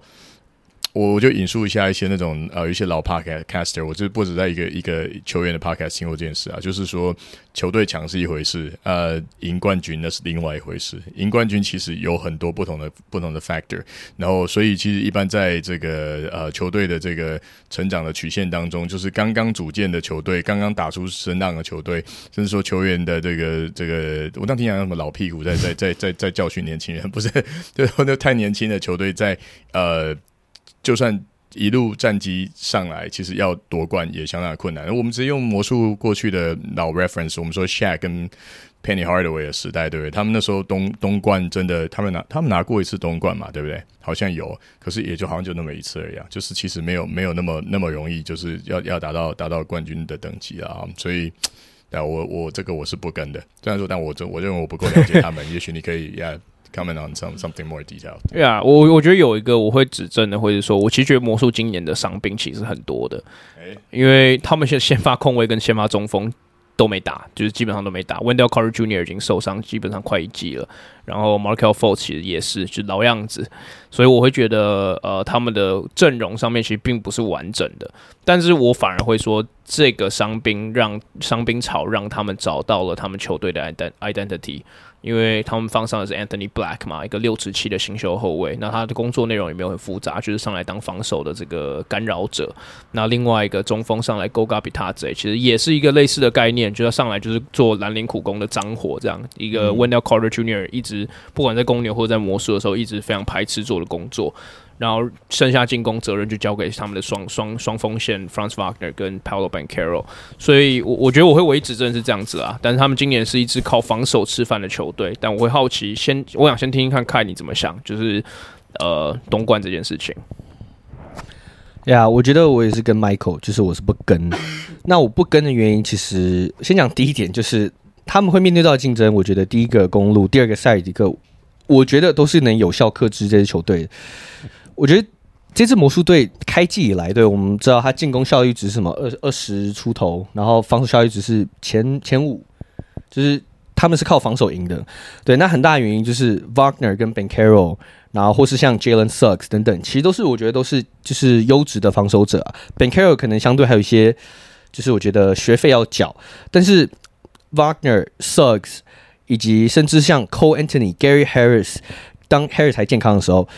我我就引述一下一些那种呃，一些老 podcaster，我就不止在一个一个球员的 podcast 听过这件事啊，就是说球队强是一回事，呃，赢冠军那是另外一回事。赢冠军其实有很多不同的不同的 factor，然后所以其实一般在这个呃球队的这个成长的曲线当中，就是刚刚组建的球队，刚刚打出声浪的球队，甚至说球员的这个这个，我当听讲什么老屁股在在在在在教训年轻人，不是，对，那太年轻的球队在呃。就算一路战绩上来，其实要夺冠也相当的困难。我们直接用魔术过去的老 reference，我们说 Shaq 跟 Penny Hardaway 的时代，对不对？他们那时候东东冠真的，他们拿他们拿过一次东冠嘛，对不对？好像有，可是也就好像就那么一次而已。就是其实没有没有那么那么容易，就是要要达到达到冠军的等级啊。所以，啊，我我这个我是不跟的。虽然说，但我这我认为我不够了解他们。也许你可以呀。Comment on some something more detailed。对啊，我我觉得有一个我会指正的，或者说，我其实觉得魔术今年的伤病其实很多的，因为他们现先发控卫跟先发中锋都没打，就是基本上都没打。Wendell Carter Jr. 已经受伤，基本上快一季了。然后 Markelle Fultz 其实也是，就老样子。所以我会觉得，呃，他们的阵容上面其实并不是完整的。但是我反而会说，这个伤兵让伤兵潮让他们找到了他们球队的 identity。因为他们放上的是 Anthony Black 嘛，一个六尺七的新秀后卫，那他的工作内容也没有很复杂，就是上来当防守的这个干扰者。那另外一个中锋上来 Goga Bitadze，其实也是一个类似的概念，就是上来就是做蓝领苦工的脏活，这样一个 Wendell Carter Jr. 一直不管在公牛或者在魔术的时候，一直非常排斥做的工作。然后剩下进攻责任就交给他们的双双双锋线 Franz Wagner 跟 Paolo Bancaro，。所以我，我觉得我会维持真的是这样子啊。但是他们今年是一支靠防守吃饭的球队。但我会好奇，先我想先听听看，看你怎么想，就是呃东冠这件事情。呀我觉得我也是跟 Michael，就是我是不跟。那我不跟的原因，其实先讲第一点，就是他们会面对到竞争。我觉得第一个公路，第二个赛尔提克，我觉得都是能有效克制这支球队。我觉得这支魔术队开季以来，对，我们知道他进攻效率值是什么二二十出头，然后防守效率值是前前五，就是他们是靠防守赢的。对，那很大原因就是 Wagner 跟 Ben Carroll，然后或是像 Jalen Suggs 等等，其实都是我觉得都是就是优质的防守者啊。Ben Carroll 可能相对还有一些，就是我觉得学费要缴，但是 Wagner、Suggs 以及甚至像 Cole Anthony、Gary Harris，当 Harris 还健康的时候，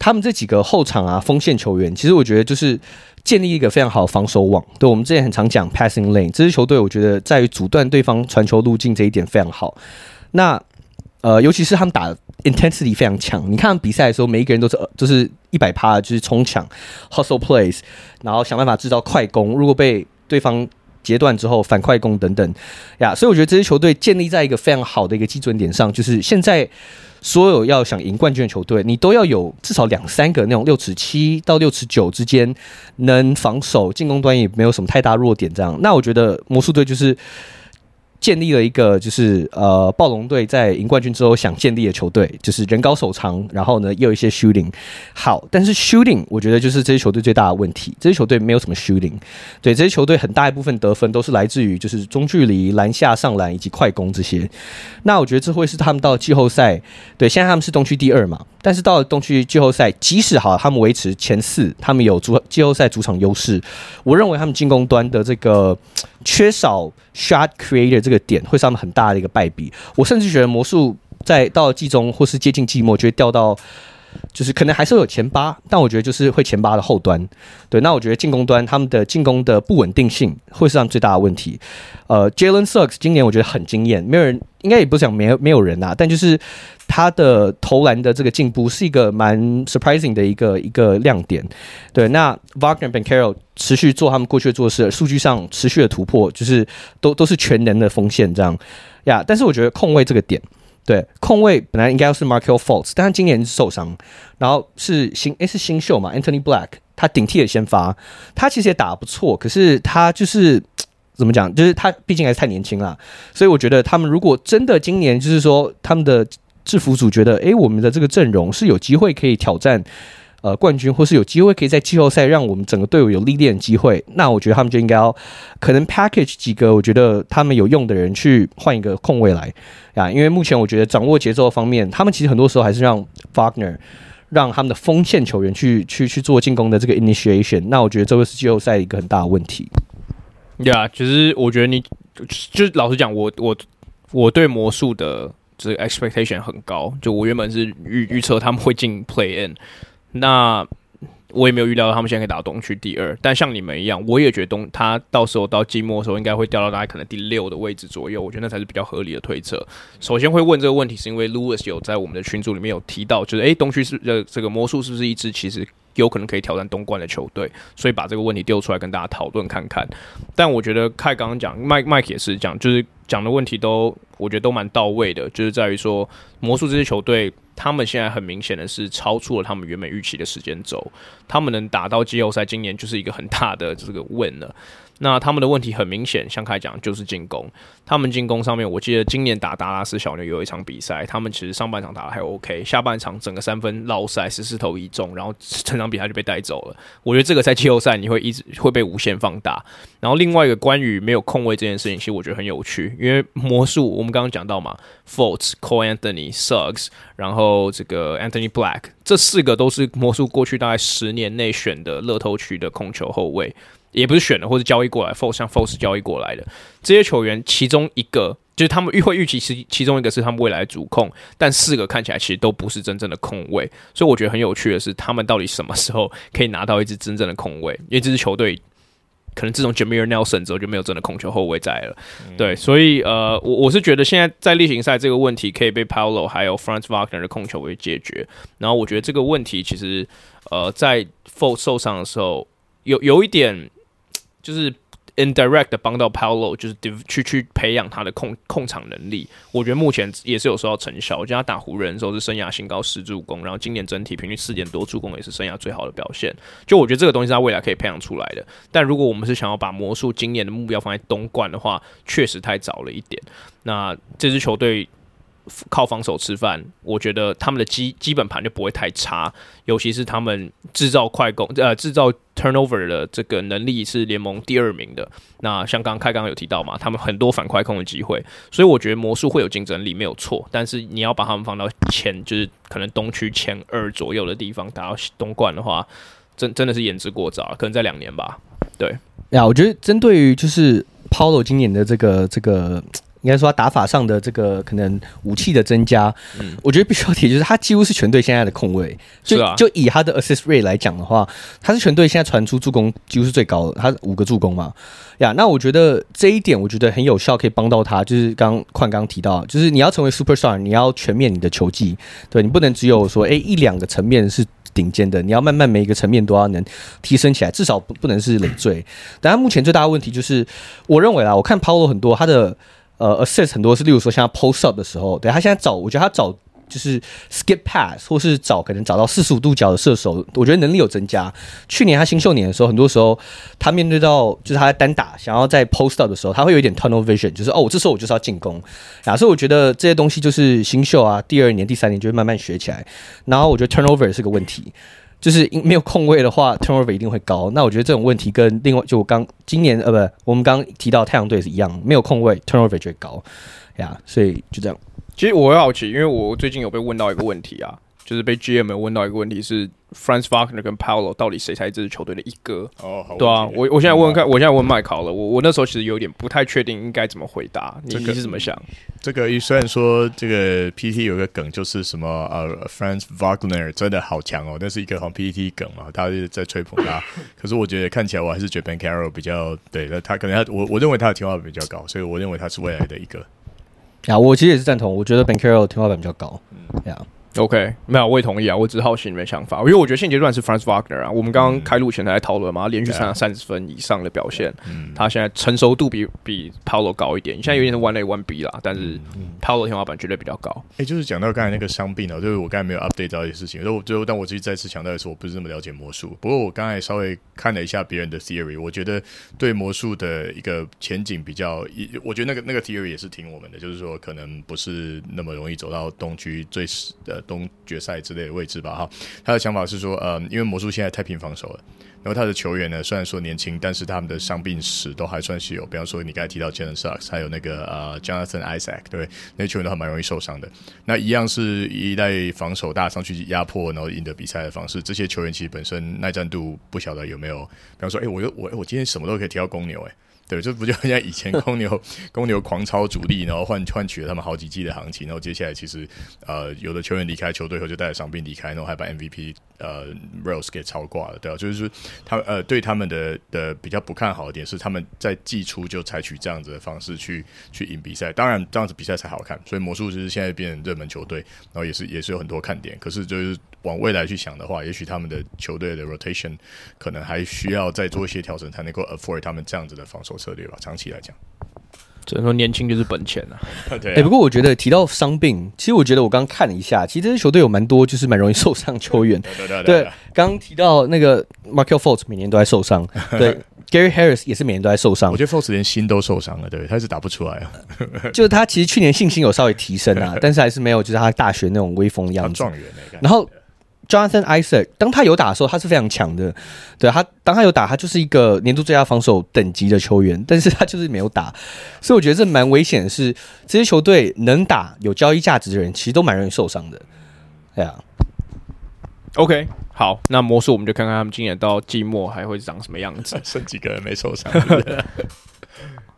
他们这几个后场啊锋线球员，其实我觉得就是建立一个非常好的防守网。对，我们之前很常讲 Passing Lane，这支球队我觉得在于阻断对方传球路径这一点非常好。那呃，尤其是他们打 intensity 非常强。你看比赛的时候，每一个人都是就是一百趴，就是冲抢 hustle plays，然后想办法制造快攻。如果被对方阶段之后，反快攻等等呀。所以我觉得这支球队建立在一个非常好的一个基准点上，就是现在所有要想赢冠军的球队，你都要有至少两三个那种六尺七到六尺九之间能防守，进攻端也没有什么太大弱点这样。那我觉得魔术队就是。建立了一个就是呃暴龙队在赢冠军之后想建立的球队，就是人高手长，然后呢又有一些 shooting 好，但是 shooting 我觉得就是这支球队最大的问题，这支球队没有什么 shooting，对，这支球队很大一部分得分都是来自于就是中距离篮下上篮以及快攻这些，那我觉得这会是他们到季后赛，对，现在他们是东区第二嘛，但是到了东区季后赛，即使好他们维持前四，他们有主季后赛主场优势，我认为他们进攻端的这个。缺少 shot creator 这个点会上面很大的一个败笔。我甚至觉得魔术在到了季中或是接近季末就会掉到，就是可能还是会有前八，但我觉得就是会前八的后端。对，那我觉得进攻端他们的进攻的不稳定性会是他们最大的问题。呃，Jalen Suggs 今年我觉得很惊艳，没有人应该也不是讲没有没有人啊，但就是。他的投篮的这个进步是一个蛮 surprising 的一个一个亮点，对。那 Wagner、Banchero 持续做他们过去做事，数据上持续的突破，就是都都是全能的锋线这样呀。但是我觉得控卫这个点，对控卫本来应该要是 m a r k e l Fultz，但他今年受伤，然后是新诶是新秀嘛，Anthony Black 他顶替了先发，他其实也打得不错，可是他就是 怎么讲，就是他毕竟还是太年轻了，所以我觉得他们如果真的今年就是说他们的。制服组觉得，诶，我们的这个阵容是有机会可以挑战呃冠军，或是有机会可以在季后赛让我们整个队伍有历练的机会。那我觉得他们就应该要可能 package 几个我觉得他们有用的人去换一个控位来啊，因为目前我觉得掌握节奏方面，他们其实很多时候还是让 Wagner 让他们的锋线球员去去去做进攻的这个 initiation。那我觉得这个是季后赛一个很大的问题。呀，其实我觉得你就是老实讲，我我我对魔术的。这个 expectation 很高，就我原本是预预测他们会进 Play N 那我也没有预料到他们现在可以打到东区第二。但像你们一样，我也觉得东他到时候到季末的时候应该会掉到大概可能第六的位置左右。我觉得那才是比较合理的推测。首先会问这个问题，是因为 Lewis 有在我们的群组里面有提到，就是诶，东区是呃这个魔术是不是一支其实有可能可以挑战东冠的球队？所以把这个问题丢出来跟大家讨论看看。但我觉得凯刚刚讲，Mike Mike 也是讲，就是。讲的问题都，我觉得都蛮到位的，就是在于说，魔术这支球队，他们现在很明显的是超出了他们原本预期的时间轴，他们能打到季后赛，今年就是一个很大的这个问了。那他们的问题很明显，像开讲就是进攻。他们进攻上面，我记得今年打达拉斯小牛有一场比赛，他们其实上半场打得还 OK，下半场整个三分落赛十四投一中，然后整场比赛就被带走了。我觉得这个在季后赛你会一直会被无限放大。然后另外一个关于没有控卫这件事情，其实我觉得很有趣，因为魔术我们刚刚讲到嘛，Fultz、Co-Anthony、Suggs，然后这个 Anthony Black，这四个都是魔术过去大概十年内选的乐透区的控球后卫。也不是选的，或者交易过来，force 像 force 交易过来的这些球员，其中一个就是他们预会预期是其中一个是他们未来的主控，但四个看起来其实都不是真正的控卫，所以我觉得很有趣的是，他们到底什么时候可以拿到一支真正的控卫？因为这支球队可能自从 Jameer Nelson 之后就没有真的控球后卫在了。嗯、对，所以呃，我我是觉得现在在例行赛这个问题可以被 Paolo 还有 Franz Wagner 的控球为解决。然后我觉得这个问题其实呃，在 force 受伤的时候有有一点就是。indirect 帮到 Paolo 就是去去培养他的控控场能力，我觉得目前也是有收到成效。我觉得他打湖人的时候是生涯新高十助攻，然后今年整体平均四点多助攻也是生涯最好的表现。就我觉得这个东西是他未来可以培养出来的。但如果我们是想要把魔术今年的目标放在东冠的话，确实太早了一点。那这支球队。靠防守吃饭，我觉得他们的基基本盘就不会太差，尤其是他们制造快攻呃制造 turnover 的这个能力是联盟第二名的。那像刚开刚有提到嘛，他们很多反快攻的机会，所以我觉得魔术会有竞争力没有错。但是你要把他们放到前，就是可能东区前二左右的地方打到东冠的话，真真的是言之过早，可能在两年吧。对呀，我觉得针对于就是 Paolo 今年的这个这个。应该说，他打法上的这个可能武器的增加，嗯，我觉得必须要提，就是他几乎是全队现在的控卫。就、啊、就以他的 assist rate 来讲的话，他是全队现在传出助攻几乎是最高的，他五个助攻嘛。呀，那我觉得这一点我觉得很有效，可以帮到他。就是刚宽刚提到，就是你要成为 superstar，你要全面你的球技，对你不能只有说哎一两个层面是顶尖的，你要慢慢每一个层面都要能提升起来，至少不不能是累赘。但他目前最大的问题就是，我认为啦，我看 Paolo 很多他的。呃，assist 很多是，例如说像 post up 的时候，对他现在找，我觉得他找就是 skip pass 或是找可能找到四十五度角的射手，我觉得能力有增加。去年他新秀年的时候，很多时候他面对到就是他在单打想要在 post up 的时候，他会有一点 tunnel vision，就是哦，我这时候我就是要进攻啊。所以我觉得这些东西就是新秀啊，第二年、第三年就会慢慢学起来。然后我觉得 turnover 是个问题。就是没有空位的话，turnover 一定会高。那我觉得这种问题跟另外就我刚今年呃不，我们刚提到太阳队是一样，没有空位，turnover 就会高呀。所以就这样。其实我很好奇，因为我最近有被问到一个问题啊。就是被 GM 问到一个问题是，Franz Wagner 跟 Paolo 到底谁才是这支球队的一哥？哦，好，对啊，我我现在问看，我现在问麦考了，我我那时候其实有点不太确定应该怎么回答，你、这个、你是怎么想？这个虽然说这个 PT 有个梗就是什么呃，Franz Wagner 真的好强哦，那是一个好像 PT 梗嘛，大家是在吹捧他。可是我觉得看起来我还是觉得 Banchero 比较对，那他可能他我我认为他的天花板比较高，所以我认为他是未来的一个。啊，我其实也是赞同，我觉得 Banchero 天花板比较高，嗯，呀。OK，没有，我也同意啊。我只是好奇你们想法，因为我觉得现阶段是 Franz Wagner 啊。我们刚刚开录前还在讨论嘛，连续三三十分以上的表现，嗯，他现在成熟度比比 Paolo 高一点。现在有点是 one A one B 啦，但是 Paolo 天花板绝对比较高。哎、欸，就是讲到刚才那个伤病啊，就是我刚才没有 update 到一些事情。就最后，但我自己再次强调的是，我不是那么了解魔术。不过我刚才稍微看了一下别人的 theory，我觉得对魔术的一个前景比较，我觉得那个那个 theory 也是挺我们的，就是说可能不是那么容易走到东区最东决赛。之类的位置吧，哈，他的想法是说，呃，因为魔术现在太拼防守了，然后他的球员呢，虽然说年轻，但是他们的伤病史都还算是有，比方说你刚才提到 Jalen Suggs，还有那个呃 Jonathan Isaac，对，那球员都还蛮容易受伤的。那一样是依赖防守大上去压迫，然后赢得比赛的方式。这些球员其实本身耐战度不晓得有没有，比方说，哎，我我我今天什么都可以提到公牛，哎。对，这不就像以前公牛公牛狂超主力，然后换换取了他们好几季的行情，然后接下来其实呃有的球员离开球队后就带着伤病离开，然后还把 MVP 呃 Rose 给超挂了，对啊，就是说他呃对他们的的比较不看好的点是他们在季初就采取这样子的方式去去赢比赛，当然这样子比赛才好看，所以魔术就是现在变热门球队，然后也是也是有很多看点，可是就是。往未来去想的话，也许他们的球队的 rotation 可能还需要再做一些调整，才能够 afford 他们这样子的防守策略吧。长期来讲，只能说年轻就是本钱啊。对啊。欸，不过我觉得提到伤病，其实我觉得我刚刚看了一下，其实这支球队有蛮多就是蛮容易受伤球员。对 对对，刚刚提到那个 Markelle Fultz 每年都在受伤。对。Gary Harris 也是每年都在受伤，我觉得 Fultz 连心都受伤了，对，他是打不出来啊。就是他其实去年信心有稍微提升啊，但是还是没有就是他大学那种威风的样子。状元然后。Jonathan Isaac，当他有打的时候，他是非常强的。对他，当他有打，他就是一个年度最佳防守等级的球员。但是他就是没有打，所以我觉得这蛮危险的是，这些球队能打有交易价值的人，其实都蛮容易受伤的。对啊。OK，好，那魔术我们就看看他们今年到季末还会长什么样子，剩几个人没受伤。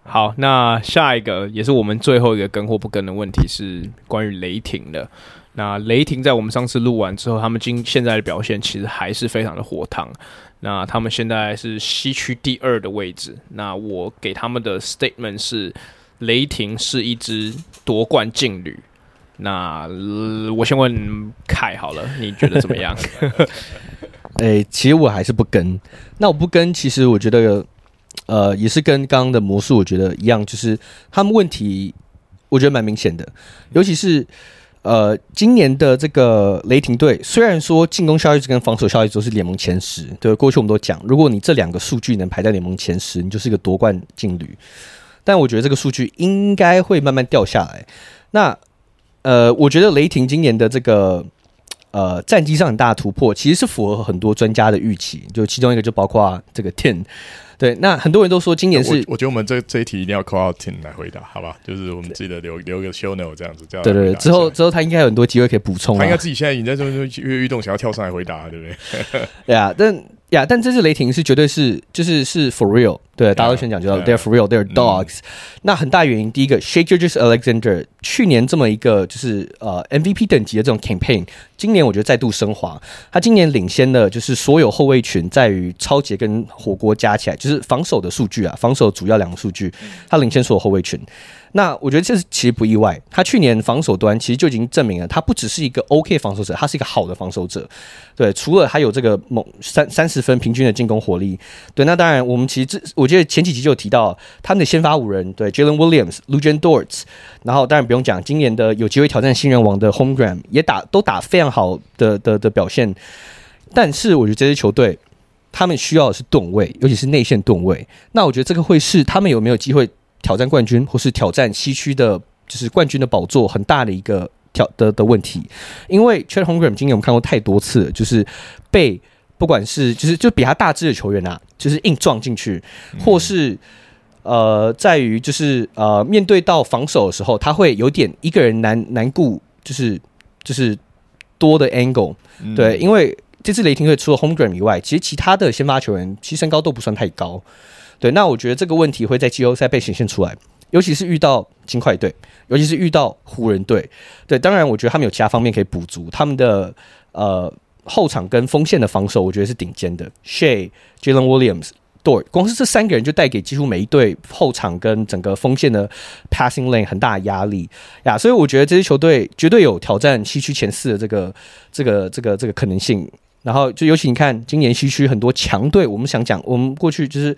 好，那下一个也是我们最后一个跟或不跟的问题是关于雷霆的。那雷霆在我们上次录完之后，他们今现在的表现其实还是非常的火烫。那他们现在是西区第二的位置。那我给他们的 statement 是：雷霆是一支夺冠劲旅。那、我先问凯好了，你觉得怎么样？哎、欸，其实我还是不跟。那我不跟，其实我觉得，呃，也是跟刚刚的魔术我觉得一样，就是他们问题，我觉得蛮明显的，尤其是。呃，今年的这个雷霆队虽然说进攻效率值跟防守效率值都是联盟前十，对，过去我们都讲，如果你这两个数据能排在联盟前十，你就是一个夺冠劲旅。但我觉得这个数据应该会慢慢掉下来。那呃，我觉得雷霆今年的这个呃战绩上很大的突破，其实是符合很多专家的预期，就其中一个就包括这个 Ten。对，那很多人都说今年是，我，我觉得我们这这一题一定要 call out Tim 来回答，好吧？就是我们记得留留个 show note 这样子，这样对对对。之后之后他应该有很多机会可以补充，他应该自己现在已经在这边跃跃欲动，想要跳上来回答，对不对？对啊，但。呀，但这次雷霆是绝对是就是是 for real，对，大家都先讲就 they're for real，they're dogs。那很大原因，第一个 Shai Gilgeous-Alexander 去年这么一个就是呃 MVP 等级的这种 campaign，今年我觉得再度升华。他今年领先的就是所有后卫群，在于超级跟火锅加起来，就是防守的数据啊，防守主要两个数据，他领先所有后卫群。那我觉得这是其实不意外，他去年防守端其实就已经证明了，他不只是一个 OK 防守者，他是一个好的防守者。对，除了他有这个猛三三十分平均的进攻火力，对，那当然我们其实这我觉得前几集就有提到他们的先发五人，对，Jalen Williams，Lugen Dort，然后当然不用讲，今年的有机会挑战新人王的 Holmgren 也打都打非常好的的的表现，但是我觉得这支球队他们需要的是盾位，尤其是内线盾位。那我觉得这个会是他们有没有机会？挑战冠军，或是挑战西区的，就是冠军的宝座，很大的一个挑的的问题。因为 Chet Holmgren 今年我们看过太多次了，就是被不管是就是就比他大只的球员啊，就是硬撞进去，或是呃，在于就是呃，面对到防守的时候，他会有点一个人难难顾，就是就是多的 angle。对，因为这次雷霆队除了 Holmgren 以外，其实其他的先发球员其实身高都不算太高。对，那我觉得这个问题会在季后赛被显现出来，尤其是遇到金块队，尤其是遇到湖人队。对，当然我觉得他们有其他方面可以补足，他们的呃后场跟锋线的防守，我觉得是顶尖的。Shay,、Jalen Williams、Dort，光是这三个人就带给几乎每一队后场跟整个锋线的 passing lane 很大的压力呀，所以我觉得这支球队绝对有挑战西区前四的这个这个这个这个可能性。然后就尤其你看今年西区很多强队，我们想讲，我们过去就是。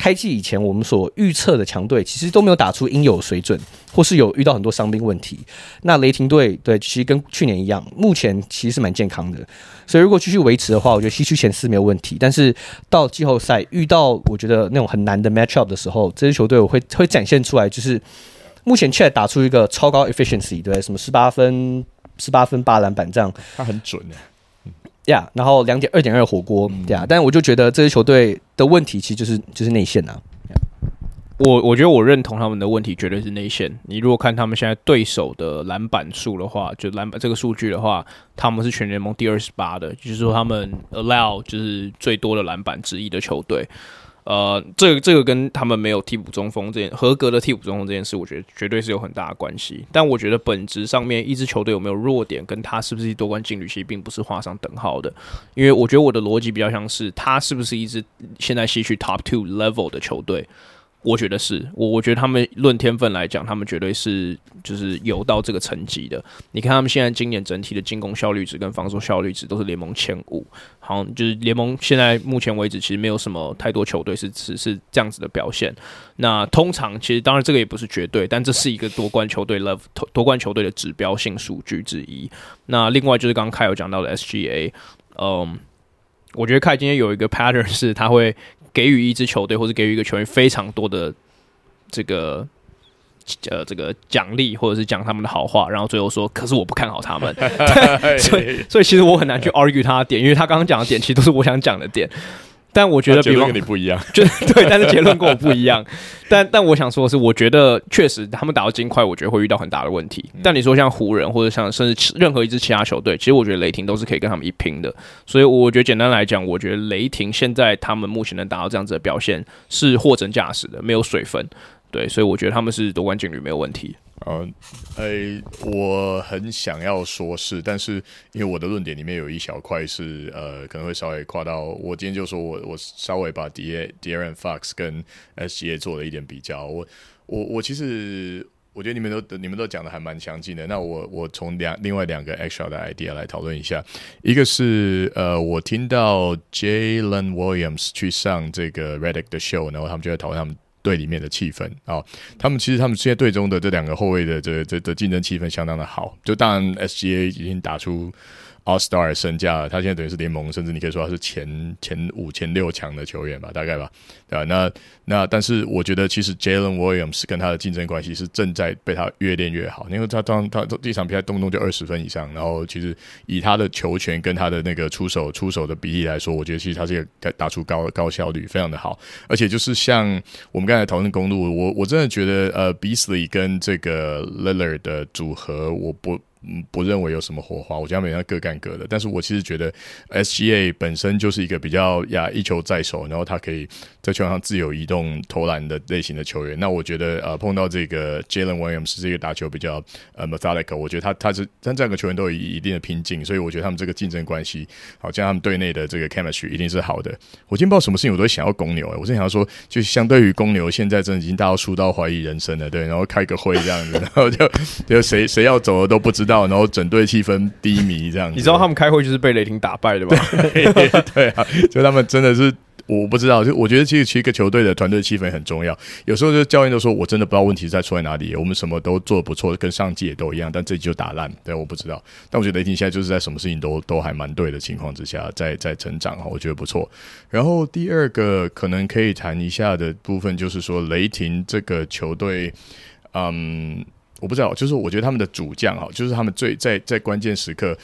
开季以前，我们所预测的强队其实都没有打出应有水准，或是有遇到很多伤病问题。那雷霆队对，其实跟去年一样，目前其实是蛮健康的。所以如果继续维持的话，我觉得西区前四没有问题。但是到季后赛遇到我觉得那种很难的 matchup 的时候，这支球队我会会展现出来，就是目前 Chet 打出一个超高 efficiency，对，什么十八分、十八分八篮板这样，他很准的。呀，yeah, 然后两点二点二火锅，对啊，但我就觉得这支球队的问题其实就是就是内线呐、啊。我我觉得我认同他们的问题绝对是内线。你如果看他们现在对手的篮板数的话，就篮板这个数据的话，他们是全联盟第二十八的，就是说他们 allow 就是最多的篮板之一的球队。呃，这个这个跟他们没有替补中锋这件合格的替补中锋这件事，我觉得绝对是有很大的关系。但我觉得本质上面，一支球队有没有弱点，跟他是不是夺冠劲旅，其实并不是画上等号的。因为我觉得我的逻辑比较像是，他是不是一支现在吸取 top two level 的球队。我觉得是我，我觉得他们论天分来讲，他们绝对是就是有到这个层级的。你看他们现在今年整体的进攻效率值跟防守效率值都是联盟前五，好像就是联盟现在目前为止其实没有什么太多球队是只是这样子的表现。那通常其实当然这个也不是绝对，但这是一个夺冠球队 love 夺冠球队的指标性数据之一。那另外就是刚刚凯有讲到的 SGA，嗯，我觉得凯今天有一个 pattern 是他会。给予一支球队或者给予一个球员非常多的这个呃这个奖励，或者是讲他们的好话，然后最后说，可是我不看好他们，所以所以其实我很难去 argue 他的点，因为他刚刚讲的点其实都是我想讲的点。但我觉得比，结论跟你不一样，就 对，但是结论跟我不一样。但但我想说的是，我觉得确实他们打到金块，我觉得会遇到很大的问题。但你说像湖人或者像甚至任何一支其他球队，其实我觉得雷霆都是可以跟他们一拼的。所以我觉得简单来讲，我觉得雷霆现在他们目前能达到这样子的表现是货真价实的，没有水分。对，所以我觉得他们是夺冠劲率没有问题。呃，诶，我很想要说是，但是因为我的论点里面有一小块是呃，可能会稍微夸到。我今天就说我我稍微把 De'Aaron Fox 跟 SGA 做了一点比较。我我我其实我觉得你们都你们都讲的还蛮详尽的。那我我从两另外两个 extra 的 idea 来讨论一下。一个是呃，我听到 Jalen Williams 去上这个 Redick 的 show，然后他们就在讨论他们。队里面的气氛啊，他们其实他们现在队中的这两个后卫的这这的竞争气氛相当的好，就当然 SGA 已经打出。All Star 身价，他现在等于是联盟，甚至你可以说他是前前五、前六强的球员吧，大概吧，对吧？那那但是我觉得，其实 Jalen Williams 跟他的竞争关系是正在被他越练越好，因为他当他这场比赛动不动就二十分以上，然后其实以他的球权跟他的那个出手出手的比例来说，我觉得其实他这个打出高高效率非常的好，而且就是像我们刚才讨论公路，我我真的觉得呃，Beasley 跟这个 Lillard 的组合，我不。嗯，不认为有什么火花，我觉得每个人各干各的。但是我其实觉得 SGA 本身就是一个比较呀一球在手，然后他可以在球场上自由移动投篮的类型的球员。那我觉得呃碰到这个 Jalen Williams 这个打球比较呃 methodical，我觉得他他是但这两个球员都有一定的拼劲，所以我觉得他们这个竞争关系，好像他们队内的这个 chemistry 一定是好的。我今天不知道什么事情，我都会想要公牛、欸，我真想要说，就相对于公牛，现在真的已经大到输到怀疑人生了，对，然后开个会这样子，然后就就谁谁要走了都不知道。到，然后整队气氛低迷，这样子。你知道他们开会就是被雷霆打败的吧？对，对啊，就他们真的是，我不知道。就我觉得，其实其实一个球队的团队气氛很重要。有时候就教练都说，我真的不知道问题在出在哪里。我们什么都做的不错，跟上季也都一样，但这季就打烂。对，我不知道。但我觉得雷霆现在就是在什么事情都都还蛮对的情况之下，在在成长啊，我觉得不错。然后第二个可能可以谈一下的部分，就是说雷霆这个球队，嗯。我不知道，就是我觉得他们的主将哈，就是他们最在在关键时刻。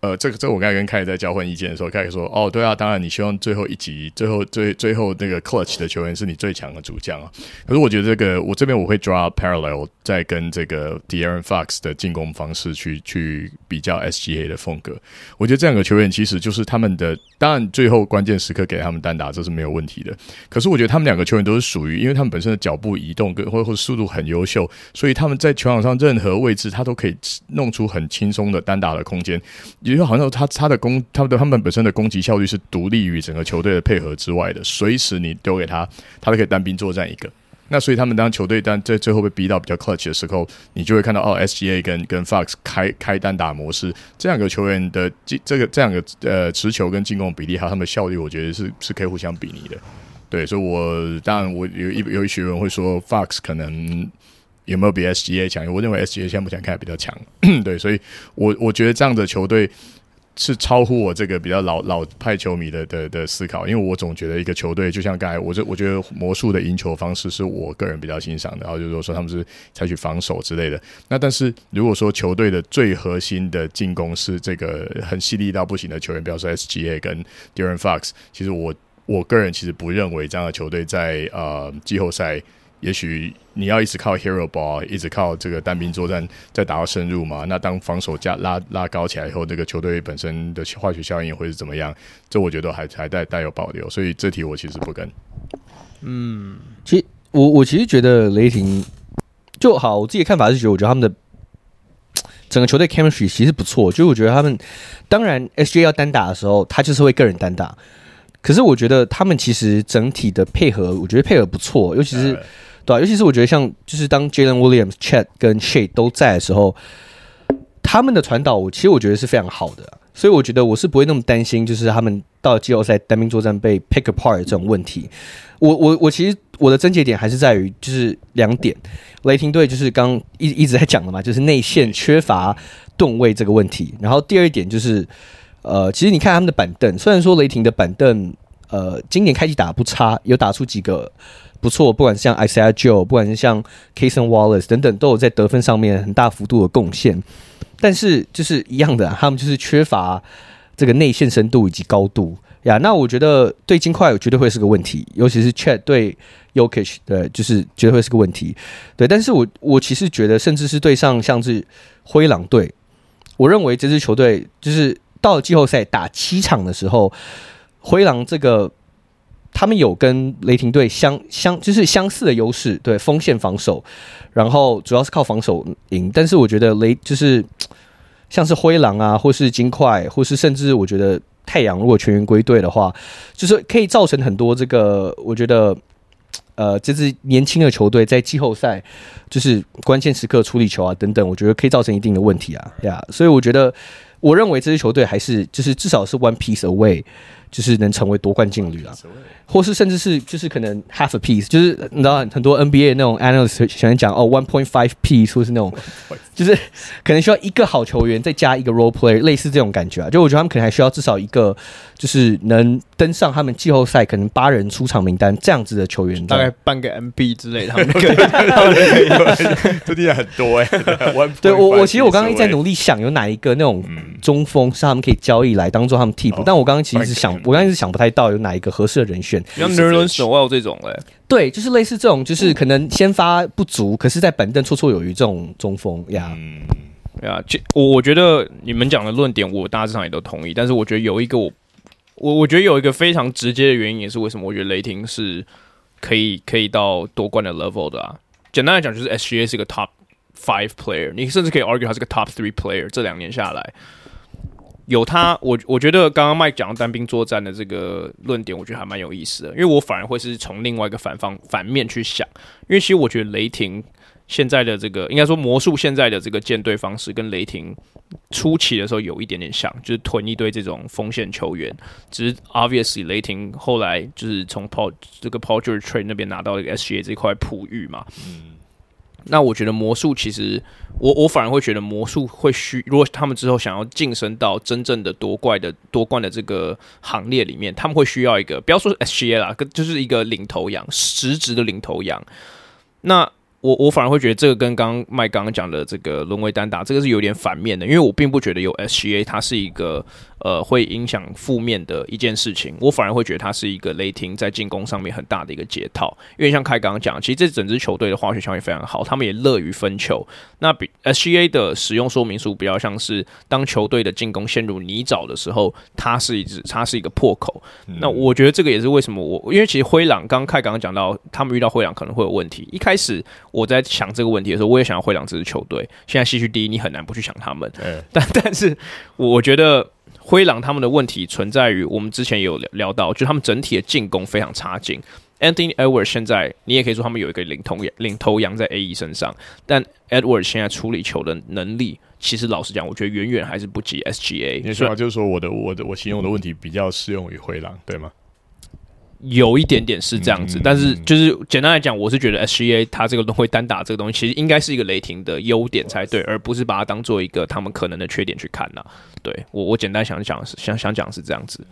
呃，这个这我刚才跟凯在交换意见的时候，凯凯说：“哦，对啊，当然你希望最后一集、最后最最后那个 clutch 的球员是你最强的主将啊。”可是我觉得这个我这边我会 draw parallel，在跟这个 De'Aaron Fox 的进攻方式去去比较 SGA 的风格。我觉得这两个球员其实就是他们的，当然最后关键时刻给他们单打这是没有问题的。可是我觉得他们两个球员都是属于，因为他们本身的脚步移动跟或或者速度很优秀，所以他们在球场上任何位置他都可以弄出很轻松的单打的空间。也就好像他他的攻，他们的他们本身的攻击效率是独立于整个球队的配合之外的，随时你丢给他，他都可以单兵作战一个。那所以他们当球队单在最后被逼到比较 clutch 的时候，你就会看到哦，SGA 跟跟 Fox 开开单打模式，这两个球员的这这个这两个呃持球跟进攻比例还有他们的效率，我觉得是是可以互相比拟的。对，所以我当然我有一有一些人会说 Fox 可能。有没有比 SGA 强？我认为 SGA 现目前看来比较强，对，所以我我觉得这样的球队是超乎我这个比较老老派球迷的的的思考，因为我总觉得一个球队就像刚才我这我觉得魔术的赢球方式是我个人比较欣赏的，然后就是说他们是采取防守之类的。那但是如果说球队的最核心的进攻是这个很犀利到不行的球员，比方说 SGA 跟 De'Aaron Fox，其实我我个人其实不认为这样的球队在呃季后赛。也许你要一直靠 hero ball，一直靠这个单兵作战，再打到深入嘛？那当防守加拉拉高起来以后，这个球队本身的化学效应会是怎么样？这我觉得还还带带有保留，所以这题我其实不跟。嗯，其实我我其实觉得雷霆就好，我自己的看法是觉得，我觉得他们的 整个球队 chemistry 其实不错。就是我觉得他们当然 SGA 要单打的时候，他就是会个人单打，可是我觉得他们其实整体的配合，我觉得配合不错，尤其是。对、尤其是我觉得像就是当 Jalen Williams、Chat 跟 Shai 都在的时候，他们的传导，我其实我觉得是非常好的、所以我觉得我是不会那么担心，就是他们到季后赛单兵作战被 pick apart 这种问题。我我我其实我的症结点还是在于就是两点，雷霆队就是刚一一直在讲的嘛，就是内线缺乏吨位这个问题。然后第二点就是，呃，其实你看他们的板凳，虽然说雷霆的板凳，呃，今年开季打不差，有打出几个。不错，不管是像 Isaiah Joe，不管是像 Cason Wallace 等等，都有在得分上面很大幅度的贡献。但是就是一样的，他们就是缺乏这个内线深度以及高度呀。那我觉得对金块绝对会是个问题，尤其是 Chet 对 y o k i s h 对，就是绝对会是个问题。对，但是我我其实觉得，甚至是对上像是灰狼队，我认为这支球队就是到了季后赛打七场的时候，灰狼这个。他们有跟雷霆队相相就是相似的优势，对锋线防守，然后主要是靠防守赢。但是我觉得雷就是像是灰狼啊，或是金块，或是甚至我觉得太阳，如果全员归队的话，就是可以造成很多这个，我觉得呃，这支年轻的球队在季后赛就是关键时刻处理球啊等等，我觉得可以造成一定的问题啊呀。所以我觉得，我认为这支球队还是就是至少是 one piece away。就是能成为夺冠劲旅啊，或是甚至是就是可能 half a piece，就是你知道很多 NBA 那种 analyst 喜欢讲哦 one point five piece，或是那种就是可能需要一个好球员再加一个 role player，类似这种感觉啊。就我觉得他们可能还需要至少一个，就是能登上他们季后赛可能八人出场名单这样子的球员，大概半个 MB 之类的。他们可以，这听起来很多哎。对我我其实我刚刚一直在努力想有哪一个那种中锋是他们可以交易来当做他们替补，但我刚刚其实是想。我刚才是想不太到有哪一个合适的人选，像 Nerlens Noel 这种嘞，对，就是类似这种，就是可能先发不足，可是在板凳绰绰有余这种中锋呀。嗯，呀，我我觉得你们讲的论点，我大致上也都同意。但是我觉得有一个我，我我觉得有一个非常直接的原因，也是为什么我觉得雷霆是可以可以到夺冠的 level 的啊。简单来讲，就是 SGA 是个 top five player，你甚至可以 argue 他是个 top three player。这两年下来。有他，我我觉得刚刚麦讲单兵作战的这个论点，我觉得还蛮有意思的，因为我反而会是从另外一个反方反面去想，因为其实我觉得雷霆现在的这个，应该说魔术现在的这个建队方式，跟雷霆初期的时候有一点点像，就是囤一堆这种锋线球员，只是 obviously 雷霆后来就是从 Paul 这个 Paul George trade 那边拿到一个 SGA 这块璞玉嘛，嗯。那我觉得魔术其实，我我反而会觉得魔术会需，如果他们之后想要晋升到真正的夺冠的夺冠的这个行列里面，他们会需要一个，不要说 SGA 啦，跟就是一个领头羊，实质的领头羊。那我我反而会觉得这个跟刚刚麦刚刚讲的这个沦为单打，这个是有点反面的，因为我并不觉得有 SGA 它是一个。呃，会影响负面的一件事情，我反而会觉得它是一个雷霆在进攻上面很大的一个解套。因为像凯刚刚讲，其实这整支球队的化学效应非常好，他们也乐于分球。那比 SGA 的使用说明书比较像是，当球队的进攻陷入泥沼的时候，它是一支，它是一个破口。嗯、那我觉得这个也是为什么我，因为其实灰狼刚刚凯刚刚讲到，他们遇到灰狼可能会有问题。一开始我在想这个问题的时候，我也想要灰狼这支球队。现在西区第一，你很难不去想他们。嗯、但但是我觉得。灰狼他们的问题存在于，我们之前有聊聊到，就他们整体的进攻非常差劲。Anthony Edwards 现在你也可以说他们有一个领头，领头羊在 AE 身上，但 Edwards 现在处理球的能力，其实老实讲，我觉得远远还是不及 SGA。你说就是说我的我的我形容的问题比较适用于灰狼，对吗？有一点点是这样子，嗯、但是就是简单来讲，我是觉得 SGA 它这个会单打这个东西，其实应该是一个雷霆的优点才对，而不是把它当做一个他们可能的缺点去看呐。对我，我简单想讲是想想讲是这样子，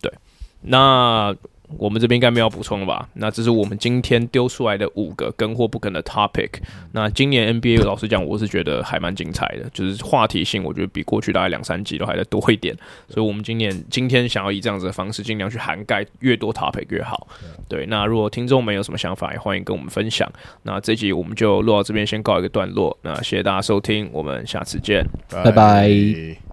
对，那。我们这边应该没有补充了吧？那这是我们今天丢出来的五个跟或不跟的 topic。那今年 NBA 老实讲，我是觉得还蛮精彩的，就是话题性，我觉得比过去大概两三集都还得多一点。所以，我们今年今天想要以这样子的方式，尽量去涵盖越多 topic 越好。对，那如果听众们有什么想法，也欢迎跟我们分享。那这集我们就录到这边，先告一个段落。那谢谢大家收听，我们下次见，拜拜。